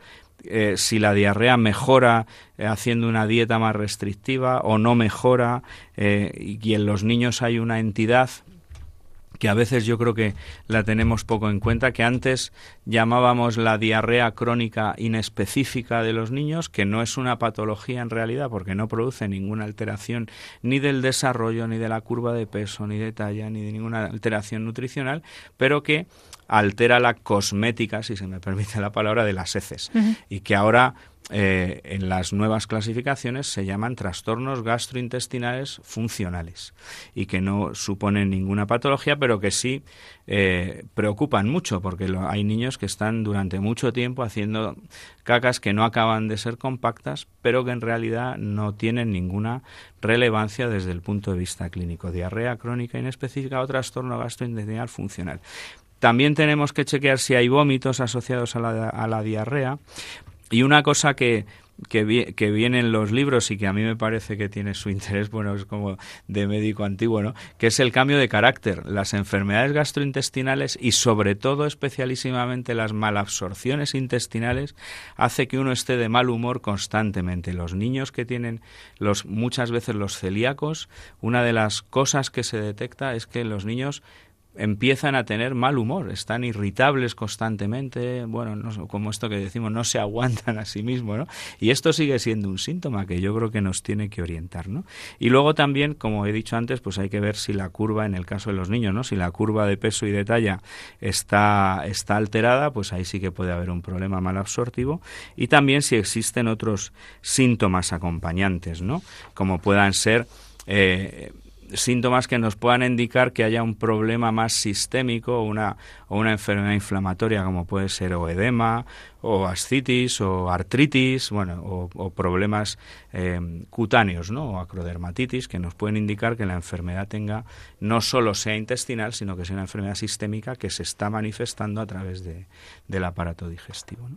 eh, si la diarrea mejora eh, haciendo una dieta más restrictiva o no mejora eh, y en los niños hay una entidad que a veces yo creo que la tenemos poco en cuenta, que antes llamábamos la diarrea crónica inespecífica de los niños, que no es una patología en realidad porque no produce ninguna alteración ni del desarrollo, ni de la curva de peso, ni de talla, ni de ninguna alteración nutricional, pero que altera la cosmética, si se me permite la palabra, de las heces. Y que ahora eh, en las nuevas clasificaciones se llaman trastornos gastrointestinales funcionales y que no suponen ninguna patología, pero que sí eh, preocupan mucho porque hay niños que están durante mucho tiempo haciendo cacas que no acaban de ser compactas, pero que en realidad no tienen ninguna relevancia desde el punto de vista clínico. Diarrea crónica inespecífica o trastorno gastrointestinal funcional. También tenemos que chequear si hay vómitos asociados a la, a la diarrea. Y una cosa que, que, que, viene en los libros y que a mí me parece que tiene su interés, bueno, es como de médico antiguo, ¿no? Que es el cambio de carácter. Las enfermedades gastrointestinales y sobre todo especialísimamente las malabsorciones intestinales hace que uno esté de mal humor constantemente. Los niños que tienen los muchas veces los celíacos, una de las cosas que se detecta es que los niños empiezan a tener mal humor, están irritables constantemente, bueno, no, como esto que decimos, no se aguantan a sí mismos, ¿no? Y esto sigue siendo un síntoma que yo creo que nos tiene que orientar, ¿no? Y luego también, como he dicho antes, pues hay que ver si la curva, en el caso de los niños, ¿no? Si la curva de peso y de talla está, está alterada, pues ahí sí que puede haber un problema mal absortivo. Y también si existen otros síntomas acompañantes, ¿no? Como puedan ser... Eh, síntomas que nos puedan indicar que haya un problema más sistémico o una, o una enfermedad inflamatoria como puede ser o edema o ascitis o artritis, bueno, o, problemas eh, cutáneos, ¿no? O acrodermatitis que nos pueden indicar que la enfermedad tenga no solo sea intestinal, sino que sea una enfermedad sistémica que se está manifestando a través de, del aparato digestivo.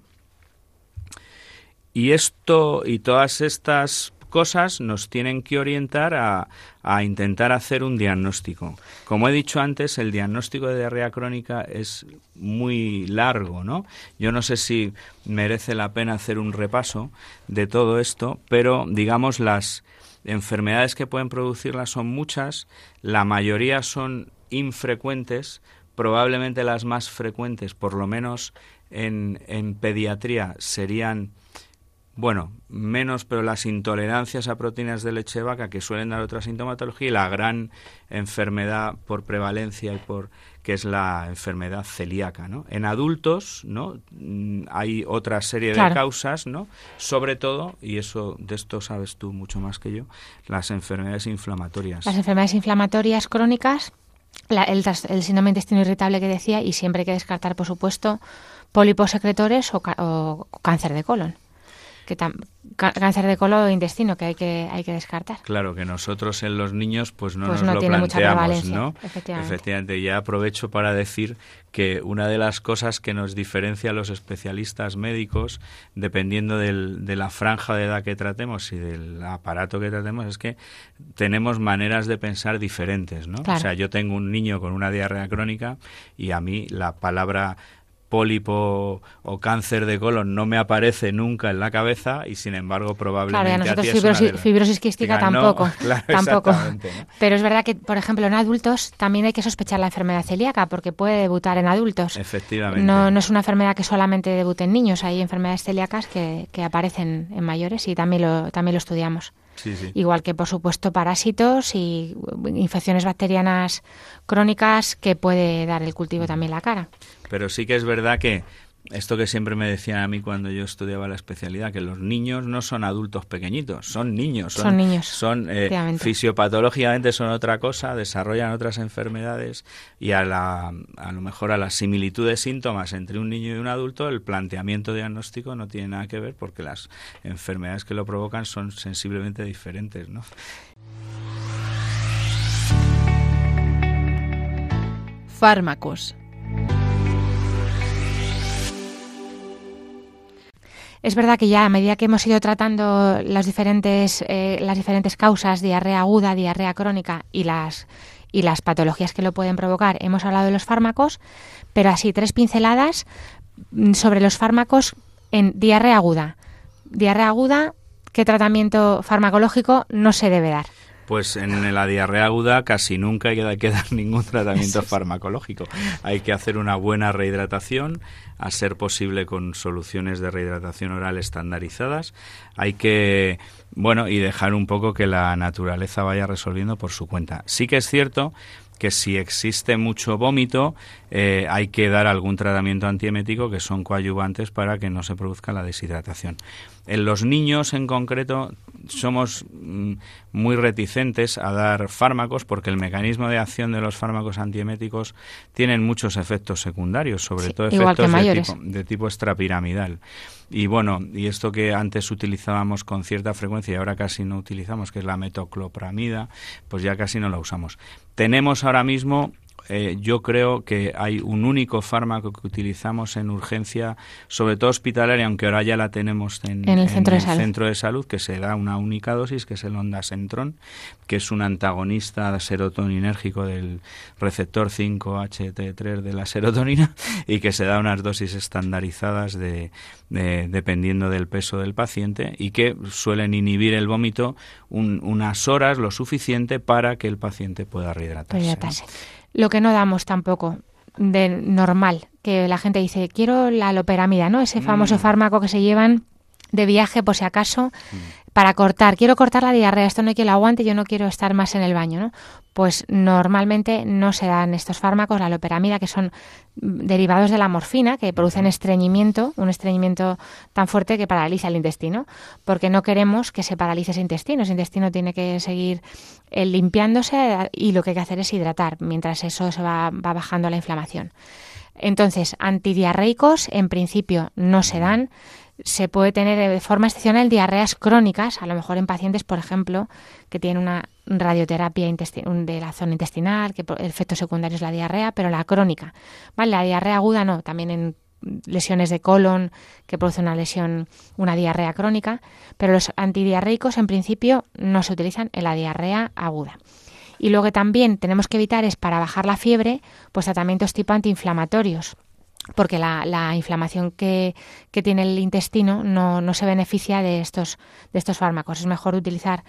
Y esto y todas estas cosas nos tienen que orientar a, a, intentar hacer un diagnóstico. Como he dicho antes, el diagnóstico de diarrea crónica es muy largo, ¿no? Yo no sé si merece la pena hacer un repaso de todo esto, pero digamos las enfermedades que pueden producirla son muchas, la mayoría son infrecuentes, probablemente las más frecuentes, por lo menos en, en pediatría, serían bueno, menos, pero las intolerancias a proteínas de leche de vaca que suelen dar otra sintomatología y la gran enfermedad por prevalencia y por que es la enfermedad celíaca, ¿no? En adultos, ¿no? Mm, hay otra serie de causas, ¿no? Sobre todo, y eso de esto sabes tú mucho más que yo, las enfermedades inflamatorias. Las enfermedades inflamatorias crónicas, el, el síndrome intestino irritable que decía, y siempre hay que descartar, por supuesto, pólipos secretores o cáncer de colon que cáncer de colon o intestino que hay que hay que descartar. Claro que nosotros en los niños pues no pues nos lo planteamos, ¿no? Efectivamente. Efectivamente. Ya aprovecho para decir que una de las cosas que nos diferencia a los especialistas médicos, dependiendo del, de la franja de edad que tratemos y del aparato que tratemos, es que tenemos maneras de pensar diferentes, ¿no? O sea, yo tengo un niño con una diarrea crónica y a mí la palabra pólipo o cáncer de colon no me aparece nunca en la cabeza y sin embargo probablemente claro, a nosotros ti fibrosis, fibrosis quística tampoco, claro, tampoco. ¿no? Pero es verdad que, por ejemplo, en adultos también hay que sospechar la enfermedad celíaca porque puede debutar en adultos. Efectivamente. No, no es una enfermedad que solamente debute en niños, hay enfermedades celíacas que, que aparecen en mayores y también lo, también lo estudiamos. Sí, sí. Igual que, por supuesto, parásitos y infecciones bacterianas crónicas que puede dar el cultivo también la cara. Pero sí que es verdad que esto que siempre me decían a mí cuando yo estudiaba la especialidad, que los niños no son adultos pequeñitos, son niños. Son, niños. Son eh, fisiopatológicamente son otra cosa, desarrollan otras enfermedades y a, la, a lo mejor a la similitud de síntomas entre un niño y un adulto, el planteamiento diagnóstico no tiene nada que ver porque las enfermedades que lo provocan son sensiblemente diferentes, ¿no? Fármacos. Es verdad que ya a medida que hemos ido tratando las diferentes, eh, las diferentes causas, diarrea aguda, diarrea crónica y las, y las patologías que lo pueden provocar, hemos hablado de los fármacos, pero así tres pinceladas mm, sobre los fármacos en diarrea aguda. Diarrea aguda, ¿qué tratamiento farmacológico no se debe dar? Pues en la diarrea aguda casi nunca hay que dar ningún tratamiento farmacológico. Hay que hacer una buena rehidratación, a ser posible con soluciones de rehidratación oral estandarizadas. Hay que, bueno, y dejar un poco que la naturaleza vaya resolviendo por su cuenta. Sí que es cierto que si existe mucho vómito eh, hay que dar algún tratamiento antiemético que son coadyuvantes para que no se produzca la deshidratación. En los niños en concreto somos mm, muy reticentes a dar fármacos porque el mecanismo de acción de los fármacos antieméticos tienen muchos efectos secundarios, sobre Sí, todo efectos de tipo, de tipo extrapiramidal. Y bueno, y esto que antes utilizábamos con cierta frecuencia y ahora casi no utilizamos, que es la metoclopramida, pues ya casi no la usamos. Tenemos ahora mismo eh, yo creo que hay un único fármaco que utilizamos en urgencia, sobre todo hospitalaria, aunque ahora ya la tenemos en, En el centro de salud. centro de salud, que se da una única dosis, que es el ondasentrón, que es un antagonista serotoninérgico del receptor 5-HT3 de la serotonina y que se da unas dosis estandarizadas de, de- dependiendo del peso del paciente y que suelen inhibir el vómito un- unas horas lo suficiente para que el paciente pueda rehidratarse. Lo que no damos tampoco de normal, que la gente dice, quiero la loperamida, ¿no? Ese famoso Mm. fármaco que se llevan de viaje por si acaso para cortar. Quiero cortar la diarrea, esto no hay que lo aguante, yo no quiero estar más en el baño, ¿no? Pues normalmente no se dan estos fármacos, la loperamida, que son derivados de la morfina, que producen estreñimiento, un estreñimiento tan fuerte que paraliza el intestino, porque no queremos que se paralice ese intestino. Ese intestino tiene que seguir eh, limpiándose y lo que hay que hacer es hidratar, mientras eso se va, va bajando la inflamación. Entonces, antidiarreicos en principio no se dan. Se puede tener de forma excepcional diarreas crónicas, a lo mejor en pacientes, por ejemplo, que tienen una radioterapia de la zona intestinal, que el efecto secundario es la diarrea, pero la crónica. ¿vale? La diarrea aguda no, también en lesiones de colon que producen una lesión, una diarrea crónica, pero los antidiarreicos en principio no se utilizan en la diarrea aguda. Y lo que también tenemos que evitar es para bajar la fiebre, pues tratamientos tipo antiinflamatorios porque la, la inflamación que, tiene el intestino no, no se beneficia de estos, de estos fármacos. Es mejor utilizar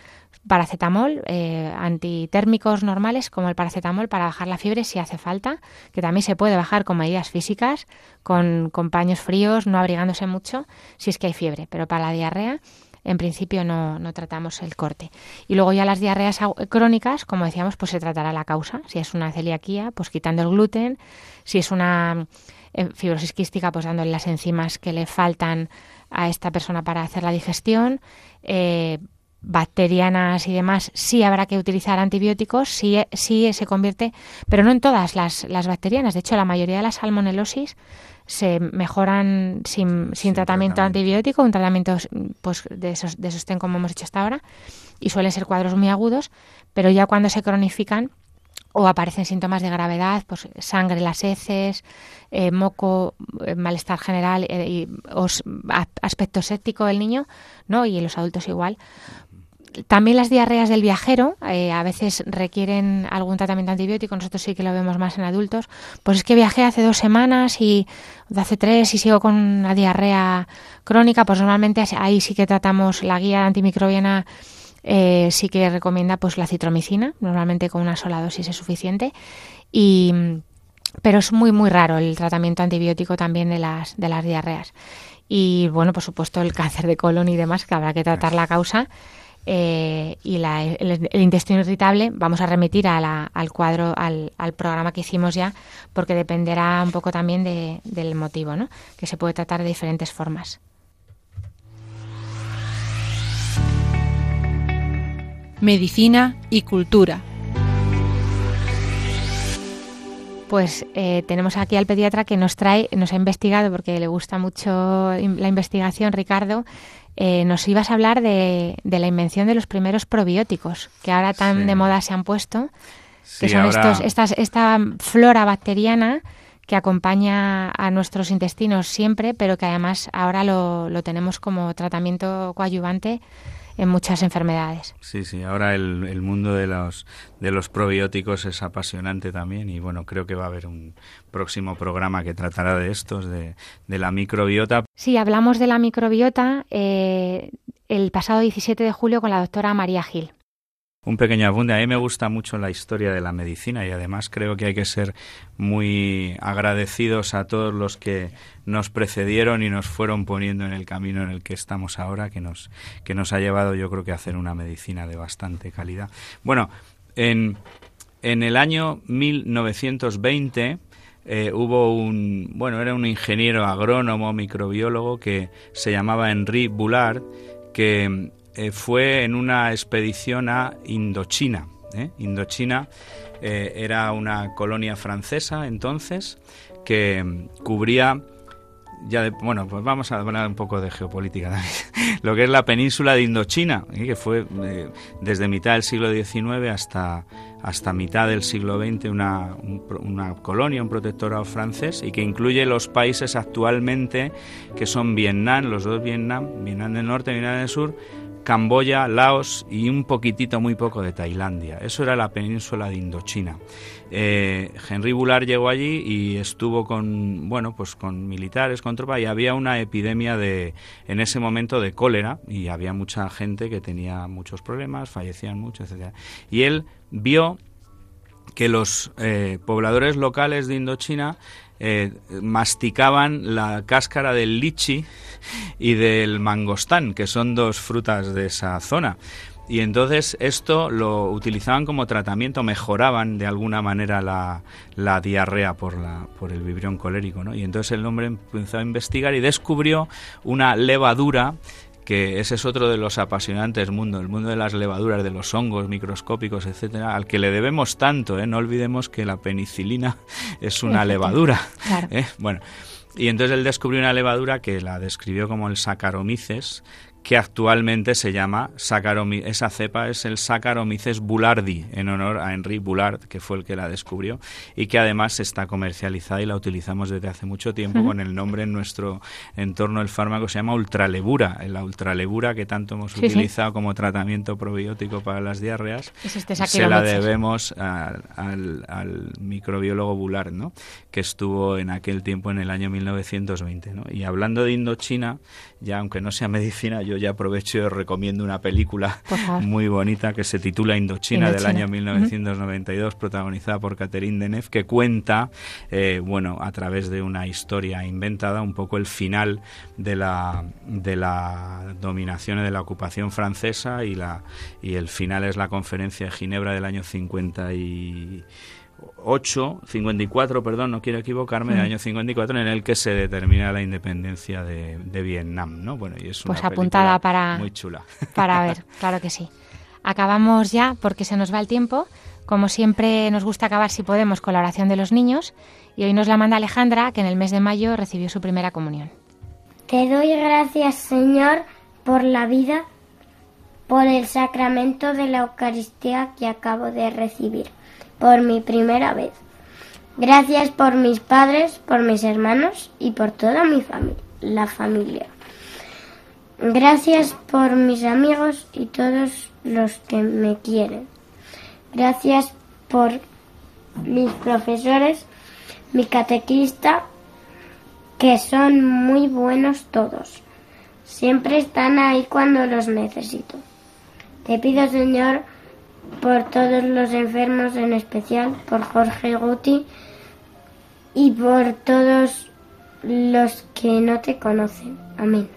paracetamol, eh, antitérmicos normales como el paracetamol para bajar la fiebre si hace falta, que también se puede bajar con medidas físicas, con, con paños fríos, no abrigándose mucho si es que hay fiebre. Pero para la diarrea, en principio no, no tratamos el corte. Y luego ya las diarreas agu- crónicas, como decíamos, pues se tratará la causa. Si es una celiaquía, pues quitando el gluten. Si es una eh, fibrosis quística, pues dándole las enzimas que le faltan a esta persona para hacer la digestión. Eh, bacterianas y demás, sí habrá que utilizar antibióticos, sí, sí se convierte, pero no en todas las, las bacterianas. De hecho, la mayoría de las salmonelosis se mejoran sin, sin, Sin tratamiento, tratamiento. antibiótico, un tratamiento pues, de, sos- de sostén como hemos hecho hasta ahora, y suelen ser cuadros muy agudos, pero ya cuando se cronifican o aparecen síntomas de gravedad, pues sangre en las heces, eh, moco, eh, malestar general eh, y os- aspecto séptico del niño, ¿no? Y en los adultos igual. también las diarreas del viajero eh, a veces requieren algún tratamiento antibiótico, nosotros sí que lo vemos más en adultos. Pues es que viajé hace dos semanas y hace tres y sigo con una diarrea crónica, pues normalmente ahí sí que tratamos la guía antimicrobiana. Eh, sí que recomienda pues la citromicina, normalmente con una sola dosis es suficiente y pero es muy muy raro el tratamiento antibiótico también de las de las diarreas. Y bueno, por supuesto el cáncer de colon y demás que habrá que tratar la causa. Eh, y el, intestino irritable vamos a remitir al cuadro, al, programa que hicimos ya, porque dependerá un poco también del motivo, ¿no? que se puede tratar de diferentes formas. Medicina y cultura. Pues eh, tenemos aquí al pediatra que nos trae, nos ha investigado porque le gusta mucho la investigación, Ricardo, eh, nos ibas a hablar de, la invención de los primeros probióticos, que ahora tan de moda se han puesto, que son estos, estas, esta flora bacteriana que acompaña a nuestros intestinos siempre, pero que además ahora lo, lo tenemos como tratamiento coadyuvante en muchas enfermedades. Sí, sí, ahora el, el, mundo de los, de los probióticos es apasionante también y bueno, creo que va a haber un próximo programa que tratará de estos, de, de la microbiota. Sí, hablamos de la microbiota eh, el pasado 17 de julio con la doctora María Gil. Un pequeño apunte. A mí me gusta mucho la historia de la medicina y además creo que hay que ser muy agradecidos a todos los que nos precedieron y nos fueron poniendo en el camino en el que estamos ahora, que nos, que nos ha llevado yo creo que a hacer una medicina de bastante calidad. Bueno, en, en el año 1920 eh, hubo un, bueno, era un ingeniero agrónomo, microbiólogo que se llamaba Henri Boulard, que eh, fue en una expedición a Indochina. ¿eh? Indochina eh, era una colonia francesa entonces que cubría ya bueno, pues vamos a hablar un poco de geopolítica también. Lo que es la península de Indochina, que fue desde mitad del siglo XIX hasta, hasta mitad del siglo XX una, una, colonia, un protectorado francés y que incluye los países actualmente que son Vietnam, los dos Vietnam, Vietnam del Norte Vietnam del Sur, Camboya, Laos y un poquitito, muy poco de Tailandia. Eso era la península de Indochina. Eh, Henry Bullard llegó allí y estuvo con, bueno, pues con militares, con tropas y había una epidemia de, en ese momento de cólera y había mucha gente que tenía muchos problemas, fallecían mucho, etc. Y él vio que los eh, pobladores locales de Indochina eh, masticaban la cáscara del lichi y del mangostán, que son dos frutas de esa zona. Y entonces esto lo utilizaban como tratamiento, mejoraban de alguna manera la, la diarrea por, la, por el vibrión colérico. ¿no? Y entonces el hombre empezó a investigar y descubrió una levadura que ese es otro de los apasionantes mundos, el mundo de las levaduras, de los hongos microscópicos, etcétera, al que le debemos tanto, ¿eh? No olvidemos que la penicilina es una levadura. ¿eh? Bueno, y entonces él descubrió una levadura que la describió como el Saccharomyces, que actualmente se llama Saccharomyces, esa cepa es el Saccharomyces boulardii, en honor a Henri Boulard, que fue el que la descubrió, y que además está comercializada y la utilizamos desde hace mucho tiempo con el nombre en nuestro entorno del fármaco, se llama ultralebura, la ultralebura que tanto hemos utilizado como tratamiento probiótico para las diarreas, este se la debemos al, al, microbiólogo Boulard, ¿no? que estuvo en aquel tiempo en el año 1920. ¿no? Y hablando de Indochina, ya aunque no sea medicina, yo ya aprovecho y os recomiendo una película muy bonita que se titula Indochina, del año 1992, protagonizada por Catherine Deneuve, que cuenta, eh, bueno, a través de una historia inventada, un poco el final de la, de la dominación y de la ocupación francesa y, la, y el final es la conferencia de Ginebra del año 50 y 8, 54, perdón, no quiero equivocarme, del mm. año 54, en el que se determina la independencia de, Vietnam, ¿no? Bueno, y es pues apuntada para, muy chula. Para ver, claro que sí. Acabamos ya porque se nos va el tiempo. Como siempre nos gusta acabar si podemos con la oración de los niños y hoy nos la manda Alejandra que en el mes de mayo recibió su primera comunión. Te doy gracias Señor por la vida, por el sacramento de la Eucaristía que acabo de recibir por mi primera vez. Gracias por mis padres, por mis hermanos y por toda mi familia, la familia. Gracias por mis amigos y todos los que me quieren. Gracias por mis profesores, mi catequista, que son muy buenos todos. Siempre están ahí cuando los necesito. Te pido, Señor, por todos los enfermos, en especial por Jorge Guti y por todos los que no te conocen. Amén.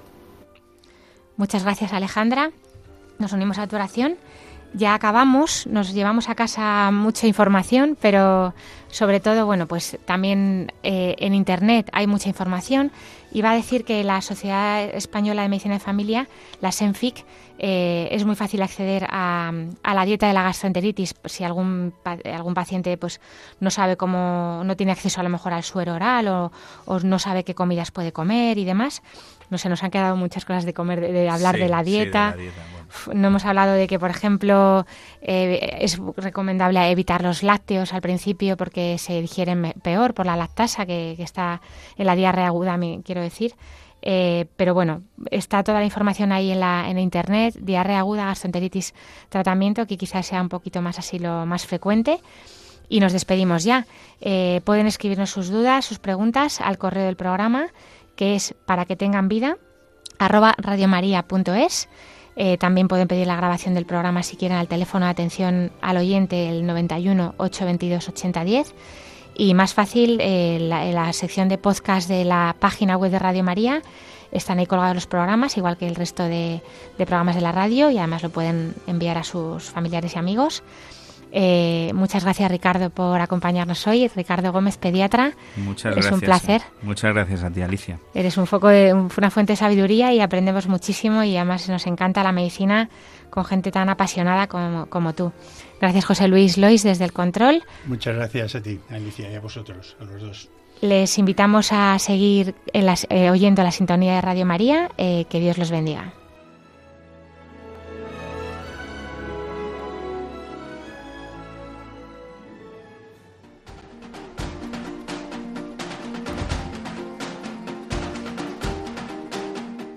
Muchas gracias, Alejandra. Nos unimos a tu oración. Ya acabamos, nos llevamos a casa mucha información, pero sobre todo, bueno, pues también eh, en Internet hay mucha información. Iba a decir que la Sociedad Española de Medicina de Familia, la SENFIC, eh, es muy fácil acceder a, la dieta de la gastroenteritis si algún, algún paciente pues no sabe cómo, no tiene acceso a lo mejor al suero oral o, no sabe qué comidas puede comer y demás. No sé, nos han quedado muchas cosas de comer, de, hablar de la dieta. No hemos hablado de que, por ejemplo, eh, es recomendable evitar los lácteos al principio porque se digieren peor por la lactasa que, que está en la diarrea aguda, quiero decir. Eh, pero bueno, está toda la información ahí en la en internet, diarrea aguda, gastroenteritis, tratamiento, que quizás sea un poquito más así lo más frecuente. Y nos despedimos ya. Eh, pueden escribirnos sus dudas, sus preguntas al correo del programa, que es para que tengan vida, arroba radiomaria.es. Eh, también pueden pedir la grabación del programa si quieren al teléfono de atención al oyente, el 91 822 8010 y más fácil, eh, la, sección de podcast de la página web de Radio María están ahí colgados los programas, igual que el resto de, programas de la radio, y además lo pueden enviar a sus familiares y amigos. Eh, muchas gracias Ricardo por acompañarnos hoy. Ricardo Gómez, pediatra. Muchas gracias. Es un placer. Muchas gracias a ti, Alicia. Eres un foco de una fuente de sabiduría y aprendemos muchísimo y además nos encanta la medicina con gente tan apasionada como, como tú. Gracias José Luis Lois desde el control. Muchas gracias a ti, Alicia, y a vosotros, a los dos. Les invitamos a seguir eh, oyendo la sintonía de Radio María. Eh, que Dios los bendiga.